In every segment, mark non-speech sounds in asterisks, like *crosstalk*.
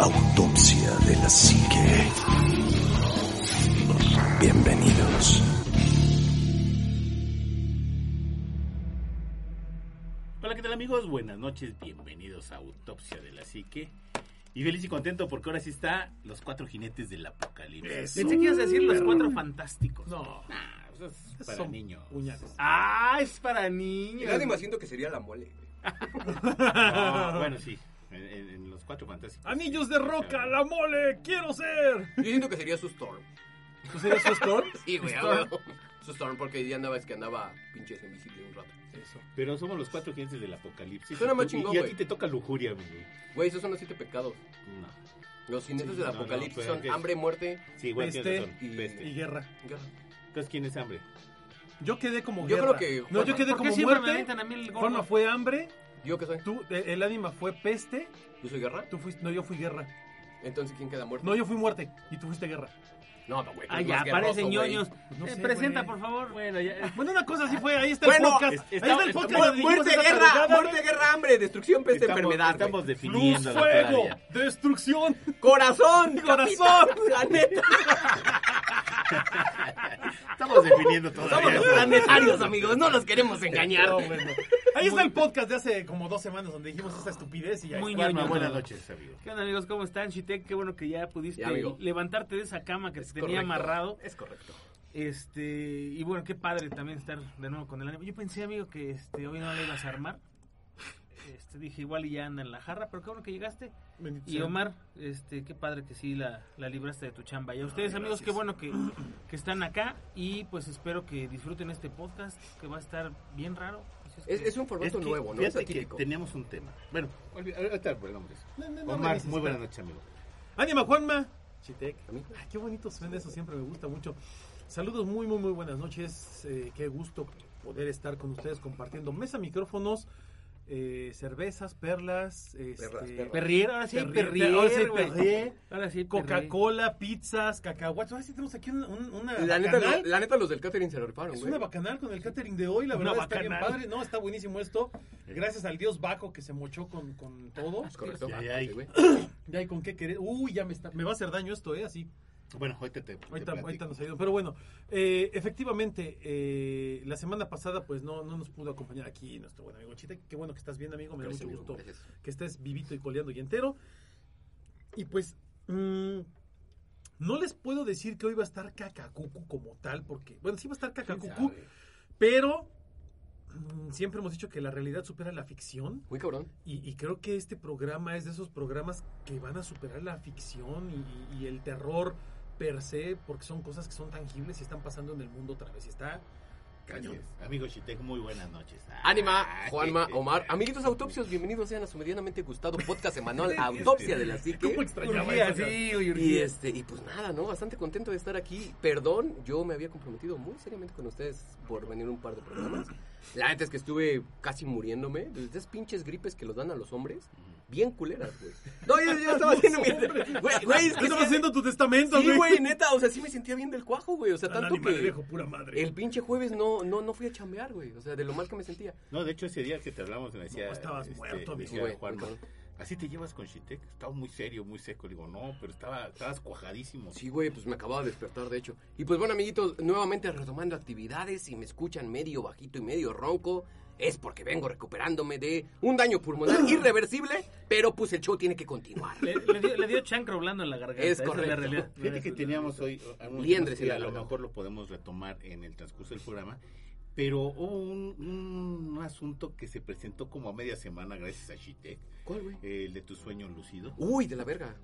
Autopsia de la Psique. Bienvenidos. Hola, ¿qué tal amigos? Buenas noches, bienvenidos a Autopsia de la Psique. Y feliz y contento porque ahora sí está Los Cuatro Jinetes del Apocalipsis. Pensé que ibas a decir los cuatro fantásticos. No, Nah, eso es para son niños. uñas. Ah, es para niños. El ánimo siento que sería la mole. *laughs* No, bueno, sí. En, en- en Los Cuatro Fantásticos. Anillos de roca, la mole, quiero ser. Yo siento que sería su Storm. ¿Tú serías su Storm? *laughs* Sí, güey, Storm. Su Storm, porque ya andaba, es que andaba pinches invisible un rato. Eso. Pero somos los Cuatro Jinetes del Apocalipsis. Suena más Y- chingón, Y a ti te toca lujuria, güey. Güey, esos son los siete pecados. No. Los jinetes Sí, del no, apocalipsis son hambre, muerte. Sí, igual Peste tienes razón. y- Peste. Y guerra. guerra. Entonces, ¿quién es hambre? Yo quedé como Yo guerra. creo que No, yo quedé ¿Por qué como muerte. aventan a mí el gordo? Juanma fue hambre. ¿Yo qué soy? Tú, eh, el ánima fue peste. ¿Yo soy guerra? Tú fuiste. No, yo fui guerra. Entonces, ¿quién queda muerto? No, yo fui muerte. Y tú fuiste guerra. No, no, güey. Ah, eres ya, parecen ñoños. No Eh, sé, presenta, güey. por favor. Bueno, ya. Bueno, una cosa así fue. Ahí está Bueno, el podcast. es- Ahí está- está el está- podcast. Donde dijimos Muerte, guerra, tarugada. muerte, guerra, hambre, destrucción, peste, Estamos, enfermedad. estamos definiendo Luz, la fuego, destrucción. Corazón, Corazón. la neta. *laughs* Estamos definiendo todo. Somos los planetarios, amigos, no los queremos engañar. No, bueno. Ahí está el podcast de hace como dos semanas donde dijimos esta estupidez y ya Muy ñoño. Buenas noches, amigo. ¿Qué onda, amigos? ¿Cómo están? Shitek, qué bueno que ya pudiste Ya, levantarte de esa cama que te tenía Correcto. amarrado. Es correcto. Este, y bueno, qué padre también estar de nuevo con el ánimo. Yo pensé, amigo, que este hoy no lo ibas a armar. Este, dije, igual y ya anda en la jarra, pero qué bueno que llegaste. Bendito Y. Omar, este, qué padre que sí la, la libraste de tu chamba. Y a ustedes, Ay, amigos, qué bueno que, *clears throat* que están acá. Y pues espero que disfruten este podcast, que va a estar bien raro. Es, que- es un formato Es que, nuevo, ¿no? fíjate Es que atípico. teníamos un tema. Bueno, ahorita eso. No, no, no Omar, muy buenas noches, amigo. Ánima, Juanma. Chitec. Ay, qué bonito suena eso, siempre me gusta mucho. Saludos, muy, muy, muy buenas noches. Eh, qué gusto poder estar con ustedes compartiendo mesa, micrófonos, eh, cervezas, perlas, este, Perlas, perlas. Perrier, ahora sí, hay Perrier, Perrier, ahora sí hay güey. Perrier, Ahora sí, Perrier. Coca-Cola, pizzas, cacahuates. Ahora sí tenemos aquí un- un- una La neta, bacanal. la neta, los del catering se lo Es güey. una bacanal con el catering de hoy, la Una verdad está bien padre. No, está buenísimo esto. Gracias al dios Baco que se mochó con, con todo. Es correcto. Ya hay con qué querer. Uy, ya me, está, me va a hacer daño esto, ¿eh? Así. Bueno, ahorita te. te Ahorita, nos ayudan. Pero bueno, eh, efectivamente, eh, la semana pasada pues no, no nos pudo acompañar aquí nuestro buen amigo Chite. Qué bueno que estás bien, amigo. Me da mucho gusto gracias. que estés vivito y coleando y entero. Y pues, mm, no les puedo decir que hoy va a estar Cacacucu como tal, porque, bueno, sí va a estar ¿Quién Cacacucu, pero mm, siempre hemos dicho que la realidad supera la ficción. Muy cabrón. Y, y creo que este programa es de esos programas que van a superar la ficción y, y- y el terror per se, porque son cosas que son tangibles y están pasando en el mundo otra vez. Y está cañón. Gracias. Amigo Shitek, muy buenas noches. Ánima, Ay, Juanma, Omar. Amiguitos autopsios, bienvenidos sean a su medianamente gustado podcast semanal *laughs* Autopsia de la Psique. ¿Cómo extrañaba Urgía, eso? sí, uy, Y este, y pues nada, ¿no? Bastante contento de estar aquí. Perdón, yo me había comprometido muy seriamente con ustedes por venir un par de programas. La neta es que estuve casi muriéndome de esas pinches gripes que los dan a los hombres. Bien culeras, güey. No, yo, yo estaba haciendo mi. *laughs* Güey, güey, es que Estaba sí- haciendo tu testamento, Sí, güey. güey, *laughs* neta, o sea, sí me sentía bien del cuajo, güey. O sea, tanto que dejo pura madre. el pinche jueves no, no, no fui a chambear, güey. O sea, de lo mal que me sentía. No, de hecho, ese día que te hablamos, me decía. No, estabas muerto, amigo. decía Sí, güey, Así te llevas con Shitek. Estaba muy serio, muy seco. Le digo, no, pero estaba, estabas cuajadísimo. Sí, güey, pues me acababa de despertar, de hecho. Y pues bueno, amiguitos, nuevamente retomando actividades. Si me escuchan medio bajito y medio ronco, es porque vengo recuperándome de un daño pulmonar *clears throat* irreversible, pero pues el show tiene que continuar. Le, le dio, le dio chancro blando en la garganta. Es esa la correcto. realidad. Fíjate que teníamos hoy algunos Liendres la a lo mejor lo podemos retomar en el transcurso del programa, pero hubo un, un- un asunto que se presentó como a media semana gracias a Shitek, ¿Cuál, güey? el de tu sueño lúcido. Uy, de la verga.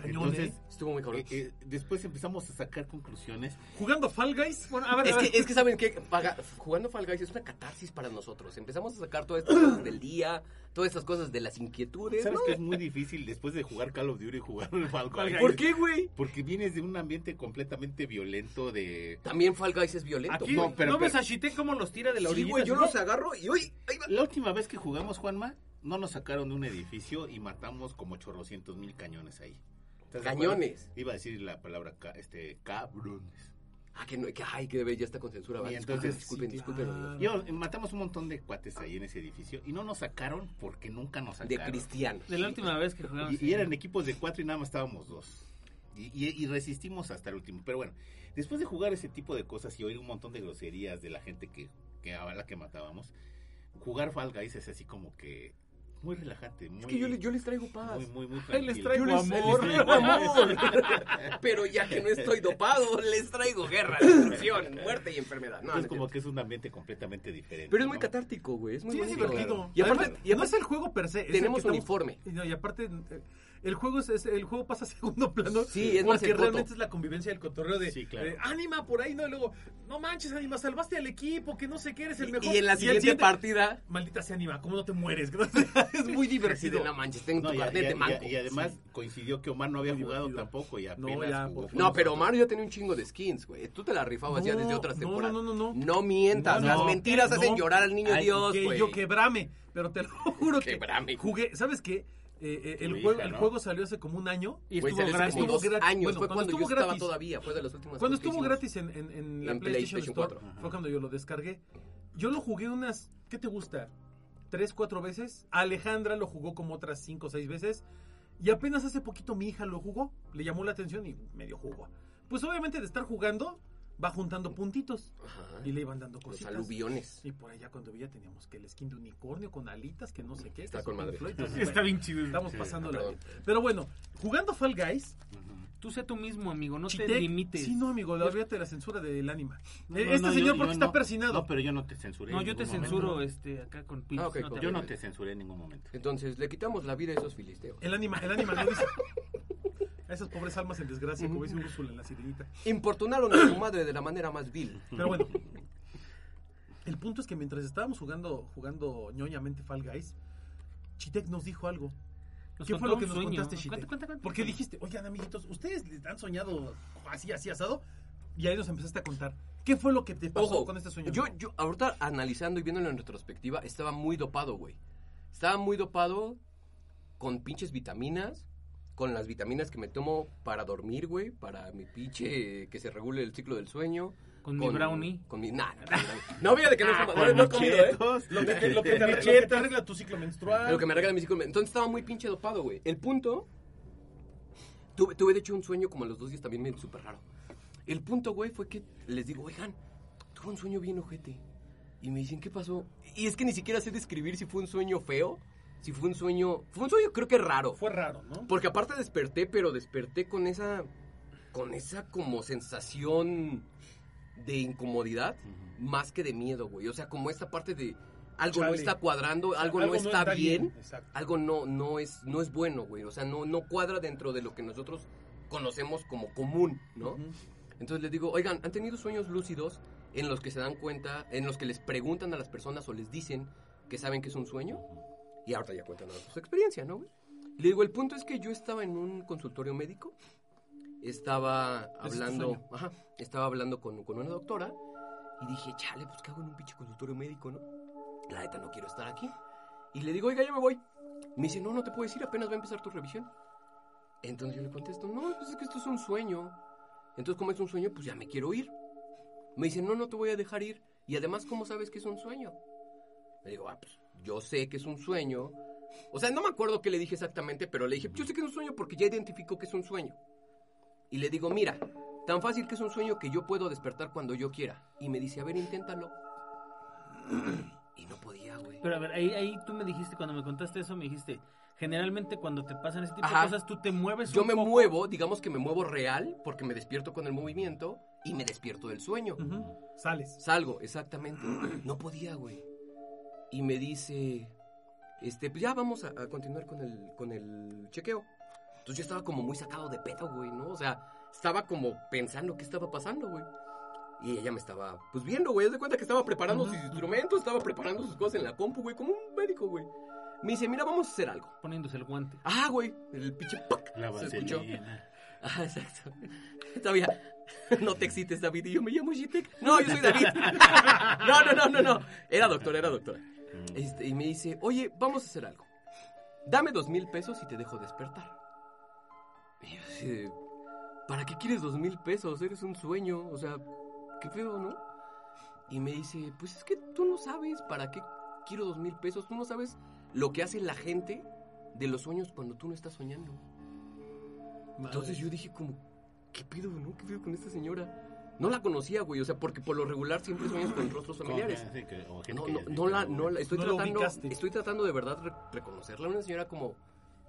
Cañón, Entonces, ¿eh? Estuvo muy cabrón. eh, eh, después empezamos a sacar conclusiones. Jugando Fall Guys. Bueno, a ver, Es a ver. que, es que saben que jugando Fall Guys es una catarsis para nosotros. Empezamos a sacar todas estas cosas del día, todas estas cosas de las inquietudes. ¿Sabes ¿no? que es muy difícil después de jugar Call of Duty jugar el Fall Guys? ¿Por qué, güey? Porque vienes de un ambiente completamente violento de... También Fall Guys es violento. Aquí, No, ¿no, pero- ves pero- a Shitek cómo los tira de la Sí, orillita? güey, yo así? los agarro y uy, ahí va. La última vez que jugamos, Juanma, no nos sacaron de un edificio y matamos como chorrocientos mil cañones ahí. ¿Estás de? Cañones. Iba a decir la palabra ca- este, cabrones. Ah, que, no, que ay, que debe, ya está con censura. ¿vale? Y entonces, disculpen, sí, disculpen. claro. Yo, eh, matamos un montón de cuates ahí en ese edificio y no nos sacaron porque nunca nos De sacaron. cristianos. De la última vez que jugamos. Y, y eran equipos de cuatro y nada más estábamos dos. Y, y- y resistimos hasta el último. Pero bueno, después de jugar ese tipo de cosas y oír un montón de groserías de la gente que, que a la que matábamos, jugar Fall Guys es así como que muy relajante. Muy, Es que yo, le- yo les traigo paz. muy, muy, muy Ahí les traigo Yo les- amor. les traigo amor. Pero ya que no estoy dopado, les traigo guerra, destrucción, muerte y enfermedad. No, no como entiendo. que es un ambiente completamente diferente. Pero es muy ¿no? catártico, güey. Es muy Sí, es divertido. Y aparte, además, y no aparte es el juego per se. es tenemos uniforme. Y, no, y aparte, eh, el juego es, es- el juego pasa a *laughs* segundo plano. Sí, es más porque realmente es la convivencia del cotorreo de, Sí, claro. de, ánima por ahí, ¿no? Y luego, no manches, ánima, salvaste al equipo, que no sé qué, eres el Y- mejor. y en la siguiente partida, Maldita sea ánima, ¿cómo no te mueres? *laughs* es muy así de divertido. no manches, tengo No, tu y, carnet y- de y- manco. y además coincidió que Omar no había jugado divertido. tampoco y No, apenas ya, jugó por con No, pero. Omar ya tenía un chingo de skins, güey. Tú te la rifabas ya No, desde otras no, temporadas. no, no, no, no. No mientas, No, las no, mentiras no. hacen llorar al niño Ay, Dios, que güey. yo quebrame, pero te lo *laughs* juro que Quebrame. jugué, ¿sabes qué? Eh, eh, el, Tu juego, hija, el ¿no? juego salió hace como un año. Y estuvo gratis. Estuvo gratis. años. Bueno, fue cuando cuando yo estuvo estaba gratis. todavía. Fue de las últimas Cuando estuvo gratis en, en- en la En PlayStation, PlayStation Store, 4. fue cuando yo lo descargué. Yo lo jugué unas, ¿qué te gusta? Tres, cuatro veces. Alejandra lo jugó como otras cinco o seis veces. Y apenas hace poquito mi hija lo jugó. Le llamó la atención y medio jugó. Pues obviamente de estar jugando, va juntando puntitos. Ajá. Y le iban dando Los cositas. aluviones. Y por allá cuando veía teníamos que el skin de unicornio con alitas, que no sé qué. Está con madre. Floyd, entonces, *laughs* Está bueno, bien chido. Estamos Sí, pasando perdón. Pero bueno, jugando Fall Guys. Tú sé tú mismo, amigo. No te limites. Sí, no, amigo, olvídate de la censura del ánima. No, Eh, no, este no, señor yo- porque yo está no. persinado. No, pero yo no te censuré. No, yo te censuro momento. este, acá con. Ah, con- Yo no te censuré en ningún momento. Entonces, le quitamos la vida a esos filisteos. El ánima, el ánima no dice. *laughs* A esas pobres almas en desgracia, como dice Úrsula en la sirenita. Importunaron a su madre de la manera más vil. Pero bueno, el punto es que mientras estábamos jugando, jugando ñoñamente Fall Guys, Chitec nos dijo algo. Nos ¿Qué fue lo que nos sueño. contaste, Cuenta, Chitec? cuenta, cuenta. Porque dijiste, oigan, amiguitos, ¿ustedes les han soñado así, así asado? Y ahí nos empezaste a contar. ¿Qué fue lo que te pasó Ojo, con este sueño? yo, yo ahorita analizando y viéndolo en retrospectiva, estaba muy dopado, güey. Estaba muy dopado con pinches vitaminas, con las vitaminas que me tomo para dormir, güey, para mi pinche que se regule el ciclo del sueño. Con mi brownie. Con mi... Nah. No, fíjate que no, Ah, no, con no he comido, ¿eh? Lo que, te, lo que te *laughs* arregla, lo que te arregla tu ciclo menstrual. Lo que me regala mi ciclo. Entonces estaba muy pinche dopado, güey. El punto. Tuve, tuve de hecho un sueño como a los dos días también súper raro. El punto, güey, fue que les digo, oigan, tuve un sueño bien ojete. Y me dicen, ¿qué pasó? Y es que ni siquiera sé describir si fue un sueño feo, si fue un sueño. Fue un sueño, creo que raro. Fue raro, ¿no? Porque aparte desperté, pero desperté con esa. con esa como sensación de incomodidad, más que de miedo, güey. O sea, como esta parte de. Algo no está cuadrando, algo, no está, bien algo no, no, es, no es bueno, güey. O sea, no, no cuadra dentro de lo que nosotros conocemos como común, ¿no? Entonces les digo, oigan, ¿han tenido sueños lúcidos en los que se dan cuenta, en los que les preguntan a las personas o les dicen que saben que es un sueño? Y ahorita ya cuentan su experiencia, ¿no, güey? Le digo, el punto es que yo estaba en un consultorio médico, estaba es hablando, sueño. ajá, estaba hablando con, con una doctora y dije, chale, pues ¿qué hago en un pinche consultorio médico, no? La neta no quiero estar aquí. Y le digo, oiga, ya me voy. Me dice, no, no te puedes ir, apenas va a empezar tu revisión. Entonces yo le contesto, no, pues es que esto es un sueño. Entonces, como es un sueño, pues ya me quiero ir. Me dice, no, no te voy a dejar ir. Y además, ¿cómo sabes que es un sueño? Le digo, ah, pues yo sé que es un sueño. O sea, no me acuerdo qué le dije exactamente, pero le dije, yo sé que es un sueño porque ya identificó que es un sueño. Y le digo, mira, tan fácil que es un sueño que yo puedo despertar cuando yo quiera. Y me dice, a ver, inténtalo. *clears throat* Y no podía, güey. Pero a ver, ahí, ahí tú me dijiste, cuando me contaste eso, me dijiste, generalmente cuando te pasan ese tipo Ajá. de cosas, tú te mueves Yo un me poco. muevo, digamos que me muevo real, porque me despierto con el movimiento y me despierto del sueño. Sales. Salgo, exactamente. *clears throat* No podía, güey. Y me dice, este, pues ya vamos a, a continuar con el, con el chequeo. Entonces yo estaba como muy sacado de pedo, güey, ¿no? O sea, estaba como pensando qué estaba pasando, güey. Y ella me estaba, pues viendo, güey. De cuenta que estaba preparando sus instrumentos, estaba preparando sus cosas en la compu, güey, como un médico, güey. Me dice, mira, vamos a hacer algo. Poniéndose el guante. Ah, güey, el pinche pac. La Se escuchó. Ah, exacto. *laughs* Todavía no te excites, David. Y yo me llamo Shitek. No, yo soy David. *laughs* No, no, no, no, no. Era doctora, era doctora. Mm. Este, y me dice, oye, vamos a hacer algo. Dame dos mil pesos y te dejo despertar. Y yo así ¿para qué quieres dos mil pesos? Eres un sueño. O sea, ¿qué pedo, no? Y me dice, pues es que tú no sabes para qué quiero dos mil pesos, tú no sabes lo que hace la gente de los sueños cuando tú no estás soñando. Entonces yo dije como, ¿qué pedo, no? ¿Qué pedo con esta señora? No la conocía, güey, o sea, porque por lo regular siempre sueñas con rostros familiares. Sí, que- o gente No, no, no la, no la, estoy No tratando, estoy tratando de verdad re- reconocerla. Una señora como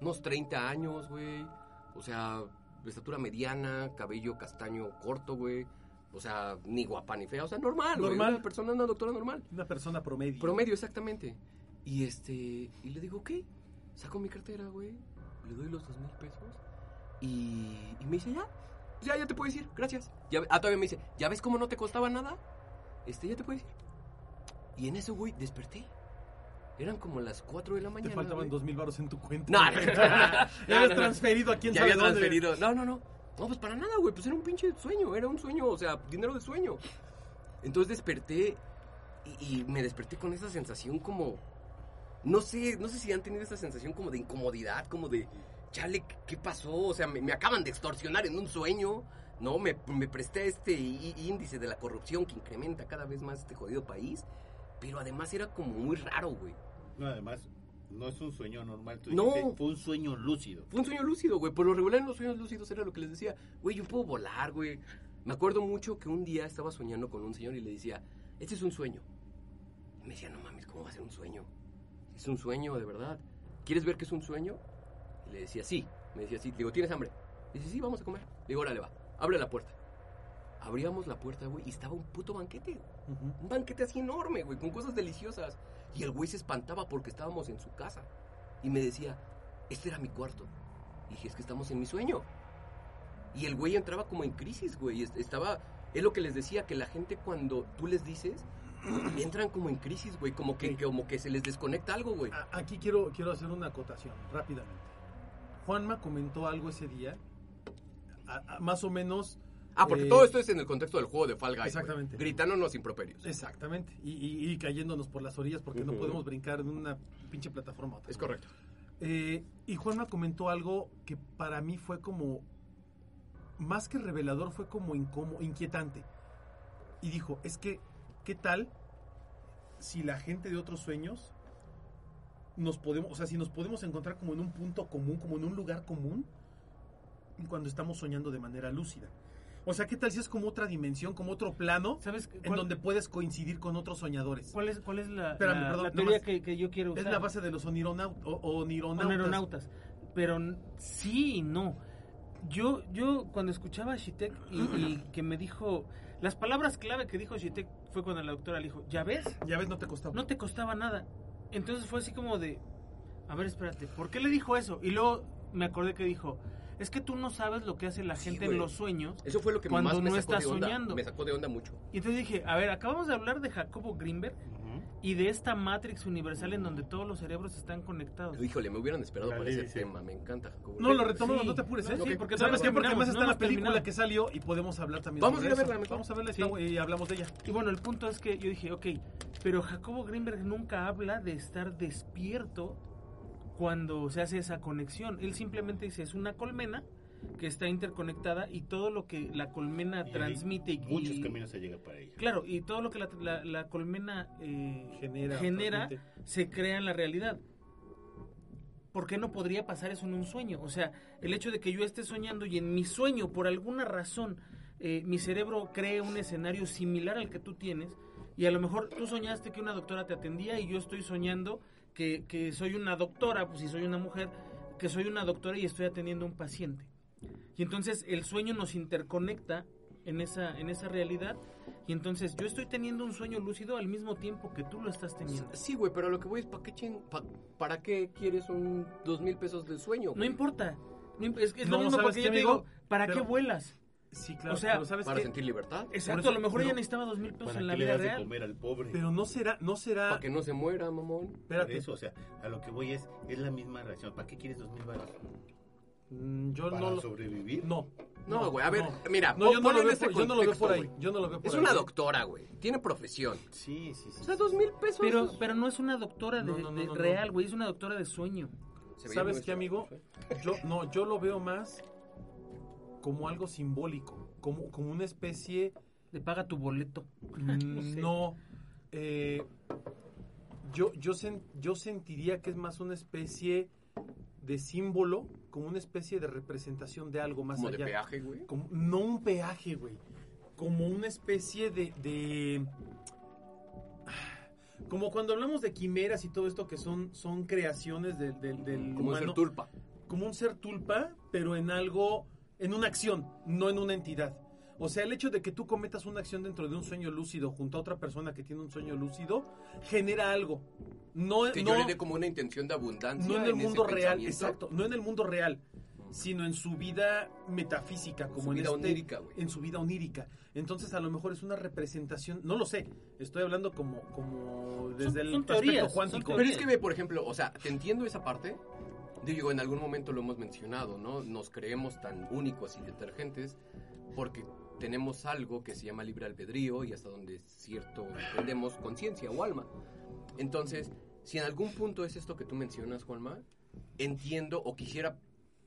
unos 30 años, güey. O sea, de estatura mediana, cabello castaño corto, güey. O sea, ni guapa ni fea, o sea, normal, güey. Normal. Una persona, una doctora normal. Una persona promedio. Promedio, exactamente. Y este, y le digo, ok, saco mi cartera, güey, le doy los dos mil pesos y, y me dice, ya, ya, ya te puedes ir, gracias. Ya, ah, todavía me dice, ¿ya ves cómo no te costaba nada? Este, ya te puedes ir. Y en eso, güey, desperté. Eran como las 4 de la Te mañana. faltaban güey. dos mil baros en tu cuenta. No, no, *laughs* Ya habías transferido a quién Ya sabe había dónde. transferido. No, no, no. No, pues para nada, güey. Pues era un pinche sueño. Era un sueño, o sea, dinero de sueño. Entonces desperté y, y me desperté con esa sensación como. No sé, no sé si han tenido esa sensación como de incomodidad, como de. Chale, ¿qué- ¿qué pasó? O sea, me, me acaban de extorsionar en un sueño. No, me, me presté este índice de la corrupción que incrementa cada vez más este jodido país. Pero además era como muy raro, güey. No, además, no es un sueño normal. Tú No. dijiste, fue un sueño lúcido. Fue un sueño lúcido, güey. Por lo regular en los sueños lúcidos era lo que les decía, güey, yo puedo volar, güey. Me acuerdo mucho que un día estaba soñando con un señor y le decía, este es un sueño. Y me decía, no mames, ¿cómo va a ser un sueño? Es un sueño, de verdad. ¿Quieres ver que es un sueño? Le decía, sí. Me decía, sí. Le digo, ¿tienes hambre? Dice, sí, vamos a comer. Le digo, órale, va. Abre la puerta. Abríamos la puerta, güey, y estaba un puto banquete. Ujú. Un banquete así enorme, güey, con cosas deliciosas. Y el güey se espantaba porque estábamos en su casa. Y me decía, este era mi cuarto. Y dije, es que estamos en mi sueño. Y el güey entraba como en crisis, güey. Es- Estaba, es lo que les decía, que la gente cuando tú les dices, *clears throat* entran como en crisis, güey. Como que, Sí. como que se les desconecta algo, güey. Aquí quiero, quiero hacer una acotación rápidamente. Juanma comentó algo ese día, a- a- más o menos. Ah, porque eh, todo esto es en el contexto del juego de Fall Guys. Exactamente. Gritándonos improperios. Exactamente. Y, y- y cayéndonos por las orillas porque no podemos brincar de una pinche plataforma a otra. Es correcto. Eh, y Juanma comentó algo que para mí fue como, más que revelador, fue como incómodo, inquietante. Y dijo, es que, ¿qué tal si la gente de otros sueños nos podemos, o sea, si nos podemos encontrar como en un punto común, como en un lugar común, cuando estamos soñando de manera lúcida? O sea, ¿qué tal si es como otra dimensión, como otro plano, ¿Sabes en donde puedes coincidir con otros soñadores? cuál es, cuál es la, Espérame, la- perdón, la nada teoría que, que yo quiero usar? Es la base de los onironautas. aeronautas. Pero sí y no. Yo, yo cuando escuchaba a Shitek y, y que me dijo, las palabras clave que dijo Shitek fue cuando la doctora le dijo, ¿ya ves? Ya ves, no te costaba. No te costaba nada. Entonces fue así como de, a ver, espérate, ¿por qué le dijo eso? Y luego me acordé que dijo, es que tú no sabes lo que hace la gente en los sueños. Eso fue lo que Cuando más me no sacó estás de onda. soñando. Me sacó de onda mucho. Y entonces dije, a ver, acabamos de hablar de Jacobo Greenberg. Y de esta Matrix universal en donde todos los cerebros están conectados. Híjole, me hubieran esperado La ley ese tema. Me encanta, Jacobo. No, lo retomamos, Sí. no te apures, ¿eh? No, sí, porque ¿Sabes qué? Porque además está no la película terminado. que salió y podemos hablar también Vamos sobre a ir a eso. verla mejor. Vamos a verla y hablamos de ella. Y bueno, el punto es que yo dije, ok, pero Jacobo Greenberg nunca habla de estar despierto cuando se hace esa conexión. Él simplemente dice, es una colmena que está interconectada y todo lo que la colmena Y hay transmite y, Muchos y- caminos se llega para ella. Claro, y todo lo que la, la- la colmena eh, Genera. se crea en la realidad. ¿Por qué no podría pasar eso en un sueño? O sea, el hecho de que yo esté soñando y en mi sueño, por alguna razón, eh, mi cerebro cree un escenario similar al que tú tienes, y a lo mejor tú soñaste que una doctora te atendía y yo estoy soñando que, que soy una doctora, pues si soy una mujer, que soy una doctora y estoy atendiendo a un paciente. Y entonces el sueño nos interconecta en esa, en esa realidad, y entonces yo estoy teniendo un sueño lúcido al mismo tiempo que tú lo estás teniendo. Sí, güey, pero lo que voy es, ¿para qué, ching- pa- ¿para qué quieres un dos mil pesos de sueño? No güey? importa. No imp- es, es No, lo mismo ¿sabes porque yo te digo, ¿para Pero- qué vuelas? Sí, claro. O sea, pero ¿sabes ¿Para qué? sentir libertad? Exacto, eso- a lo mejor pero- ella necesitaba dos mil pesos ¿Para en la qué le vida das de real. comer al pobre? Pero no será, no será. Para que no se muera, mamón. Por Espérate. eso, o sea, a lo que voy es, es la misma reacción. ¿Para qué quieres dos mil baros? Mm, Yo ¿Para no lo. sobrevivir? No. No, güey, a ver, no. mira, No, yo no, lo veo este por, yo no lo veo por ahí. Yo no lo veo por Es ahí. una doctora, güey. Tiene profesión. Sí, sí, sí. O sea, dos mil pesos. Pero, pero no es una doctora de, No, no, no, de no, no. real, güey, es una doctora de sueño. ¿Sabes qué, amigo? Yo, no, yo lo veo más como algo simbólico, como, como una especie de paga tu boleto. Mm, *laughs* No. eh, yo, yo, sen- yo sentiría que es más una especie de símbolo, como una especie de representación de algo más Como de allá. peaje, güey. Como- no un peaje, güey. Como una especie de, de- Como cuando hablamos de quimeras y todo esto que son, son creaciones del, del, del Como humano. ser tulpa. como un ser tulpa, pero en algo, en una acción, no en una entidad. O sea, el hecho de que tú cometas una acción dentro de un sueño lúcido junto a otra persona que tiene un sueño lúcido genera algo. No, Que no, yo le dé como una intención de abundancia. no en el mundo real, exacto, no en el mundo real, sino en su vida metafísica, como Su en vida este- onírica, güey. en su vida onírica. Entonces, a lo mejor es una representación, no lo sé, estoy hablando como, como desde el son aspecto teorías, cuántico. Pero es que ve, por ejemplo, o sea, te entiendo esa parte. Digo, en algún momento lo hemos mencionado, ¿no? Nos creemos tan únicos y detergentes porque tenemos algo que se llama libre albedrío y hasta donde cierto entendemos conciencia o alma. Entonces, si en algún punto es esto que tú mencionas, Juanma, entiendo o quisiera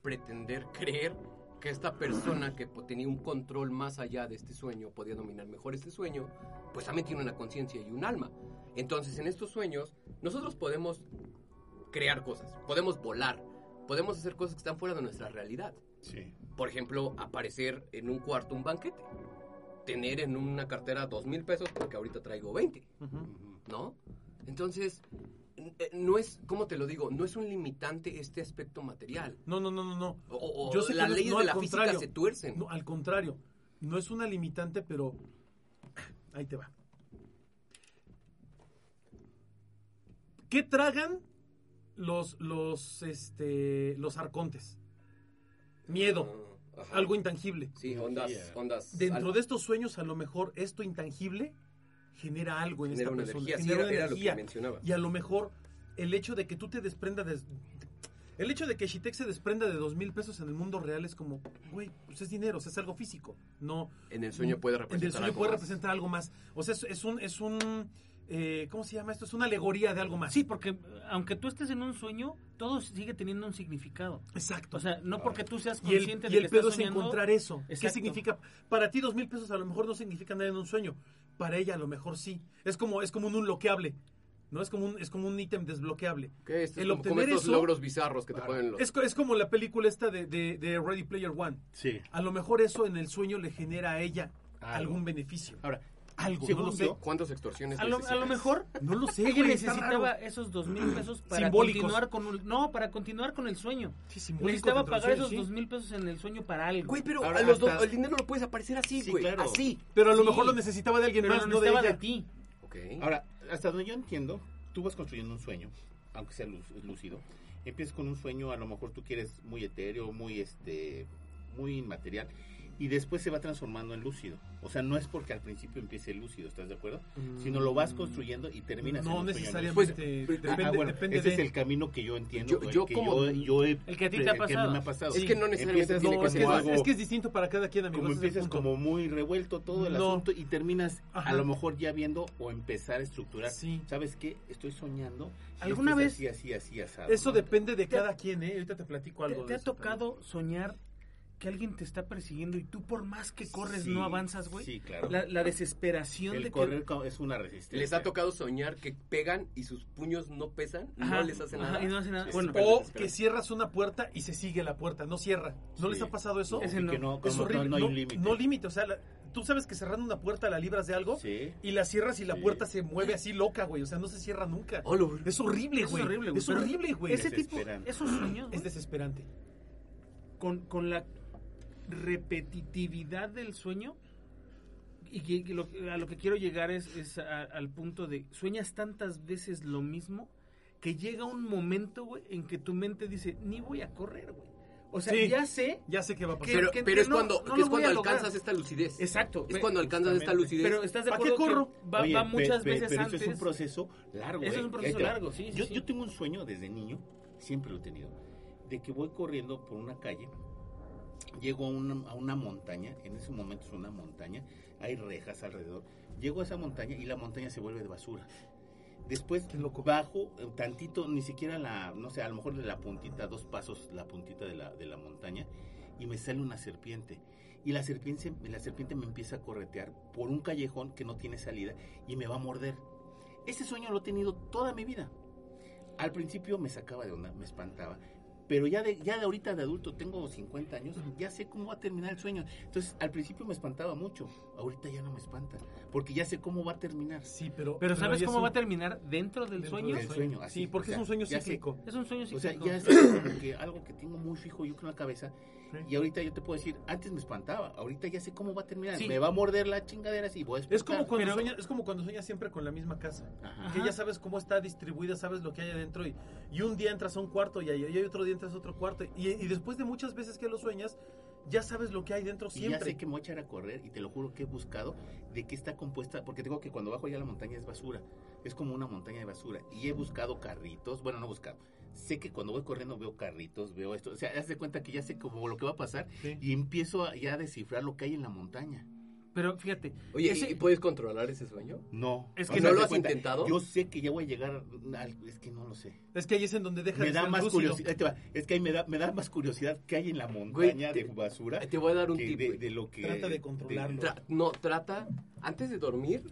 pretender creer que esta persona que tenía un control más allá de este sueño, podía dominar mejor este sueño, pues también tiene una conciencia y un alma. Entonces, en estos sueños, nosotros podemos crear cosas, podemos volar, podemos hacer cosas que están fuera de nuestra realidad. Sí. Por ejemplo, aparecer en un cuarto un banquete, tener en una cartera dos mil pesos porque ahorita traigo 20, Ujú. Ujú. ¿no? Entonces, eh, no es, ¿cómo te lo digo? No es un limitante este aspecto material. No, no, no, no, no. O, o Yo sé que las leyes no, de la física se tuercen. No, al contrario, no es una limitante, pero *clears throat* ahí te va. ¿Qué tragan los los este los arcontes? Miedo, Ah, ajá. algo intangible. Sí, ondas, Energía. ondas. Dentro de estos sueños, a lo mejor esto intangible genera algo en genera esta una persona, energía, sí, genera era, una era lo que energía. mencionaba. Y a lo mejor el hecho de que tú te desprendas de... El hecho de que Shitek se desprenda de dos mil pesos en el mundo real es como, güey, pues es dinero, o sea, es algo físico. No, En el sueño puede en representar el sueño algo puede más. representar algo más. O sea, es, es un, es un, eh, ¿cómo se llama esto? Es una alegoría de algo más. Sí, porque aunque tú estés en un sueño, todo sigue teniendo un significado. exacto. O sea, no porque tú seas y el, consciente y de el que pedo estás es soñando. encontrar eso. ¿Qué significa? Para ti dos mil pesos a lo mejor no significa nada en un sueño. Para ella a lo mejor sí. Es como, es como un unloqueable. ¿No? Es como un, es como un ítem desbloqueable. ¿Qué? Esto es El como, como obtener estos eso- logros bizarros que te ponen los... Es, es como la película esta de, de- de Ready Player One. Sí. A lo mejor eso en el sueño le genera a ella Algo. algún beneficio. Ahora, Algo, según no lo sé. yo, ¿Cuántas extorsiones A lo, a lo mejor No lo sé, ella güey, necesitaba raro. esos dos mil pesos para Simbólicos. continuar con un, no para continuar con el sueño. Sí, Necesitaba pagar esos dos mil pesos en el sueño para algo. Güey, pero Ahora, a los hasta- dos- el dinero lo puedes aparecer así, Sí, güey. claro. Así. Pero a lo Sí. mejor lo necesitaba de alguien pero más, no de ella. de ti. Ok. Ahora, hasta donde yo entiendo, tú vas construyendo un sueño, aunque sea lú- lúcido. Empiezas con un sueño, a lo mejor tú quieres muy etéreo, muy este, muy inmaterial, y después se va transformando en lúcido. O sea, no es porque al principio empiece lúcido, ¿estás de acuerdo? Sino lo vas construyendo y terminas No necesariamente. Pues, depende, Ah, bueno, depende ese de... es el camino que yo entiendo, Yo- el yo que como- yo, yo he- El que a ti te ha pasado. me ha pasado. Es que no necesariamente tiene No, que es ser algo- es que es distinto para cada quien, amigos. como empiezas como muy revuelto todo el No. asunto y terminas Ajá. a lo mejor ya viendo o empezar a estructurar. Sí. ¿Sabes qué? Estoy soñando. ¿Alguna esto es vez- Así, así, así, asado, Eso ¿no? depende de ¿Te- cada quien, ¿eh? Ahorita te platico ¿Te, algo. te ha tocado soñar que alguien te está persiguiendo y tú por más que corres Sí, no avanzas, güey? Sí, claro. La, la desesperación el de correr que... es una resistencia. ¿Les ha tocado soñar que pegan y sus puños no pesan? Ajá, no les hacen ajá, nada. y no hace nada. Bueno, O que cierras una puerta y se sigue la puerta, no cierra. ¿No Sí. les ha pasado eso? Y no. que no, Es horrible. no hay no, un límite. no límite, o sea, la- tú sabes que cerrando una puerta la libras de algo Sí. y la cierras y la puerta se mueve así loca, güey. O sea, no se cierra nunca. Oh, lo- Es horrible, güey. es horrible, güey. Es horrible, güey. Ese tipo, esos sueños, güey, Es desesperante. con, con la repetitividad del sueño, y que, que lo- a lo que quiero llegar es, es a- al punto de, sueñas tantas veces lo mismo, que llega un momento, güey, en que tu mente dice, ni voy a correr, güey. O sea, Sí. ya sé Ya sé qué va a pasar. Pero, que- pero que es no- cuando, no que es cuando alcanzas esta lucidez. Exacto. Es cuando alcanzas esta lucidez. Pero estás de ¿Para qué acuerdo corro? que va, Oye, va pe- muchas pe- veces pero antes. eso es un proceso largo. Eso es ¿eh? un proceso largo, sí, sí, yo, sí. yo tengo un sueño desde niño, siempre lo he tenido, de que voy corriendo por una calle, llego a una, a una montaña, en ese momento es una montaña, hay rejas alrededor, llego a esa montaña y la montaña se vuelve de basura. Después loco. bajo tantito, ni siquiera la, no sé, a lo mejor de la puntita, dos pasos, la puntita de la, de la montaña, y me sale una serpiente. Y la serpiente, la serpiente me empieza a corretear por un callejón que no tiene salida y me va a morder. Ese sueño lo he tenido toda mi vida. Al principio me sacaba de onda, me espantaba. Pero ya de, ya de ahorita de adulto, tengo 50 años, ya sé cómo va a terminar el sueño. Entonces, al principio me espantaba mucho. Ahorita ya no me espanta. Porque ya sé cómo va a terminar. Sí, pero... Pero ¿sabes cómo un- va a terminar dentro del dentro sueño? del sueño, así, Sí, porque o sea, es un sueño sé. cíclico. Es un sueño O sea, cíclico. ya es como que algo que tengo muy fijo yo creo en la cabeza. Sí. Y ahorita yo te puedo decir, antes me espantaba, ahorita ya sé cómo va a terminar. Sí. Me va a morder la chingadera así, voy a Es como, cuando Pero- sueñas, es como cuando sueñas siempre con la misma casa. Ajá. Que ya sabes cómo está distribuida, sabes lo que hay adentro. Y, y un día entras a un cuarto y, hay- y hay otro día entras a otro cuarto. Y, y después de muchas veces que lo sueñas, ya sabes lo que hay dentro Y ya siempre. sé que me voy a echar a correr y te lo juro que he buscado de qué está compuesta, porque tengo que cuando bajo ya la montaña es basura, es como una montaña de basura. Y he buscado carritos, bueno, no he buscado. Sé que cuando voy corriendo veo carritos, veo esto, o sea, haz de cuenta que ya sé como lo que va a pasar Sí. y empiezo a, ya a descifrar lo que hay en la montaña. Pero fíjate, Oye, ese- ¿y puedes controlar ese sueño? No. Es que ¿no lo has cuenta, intentado? Yo sé que ya voy a llegar, al- es que no lo sé. Es que ahí es en donde deja Me de da ser más lúcido. curiosidad, es que ahí me da, me da más curiosidad que hay en la Güey, montaña te- de basura Te voy a dar un tip, de, lo que... Trata de controlarlo. Tra- no, trata, antes de dormir,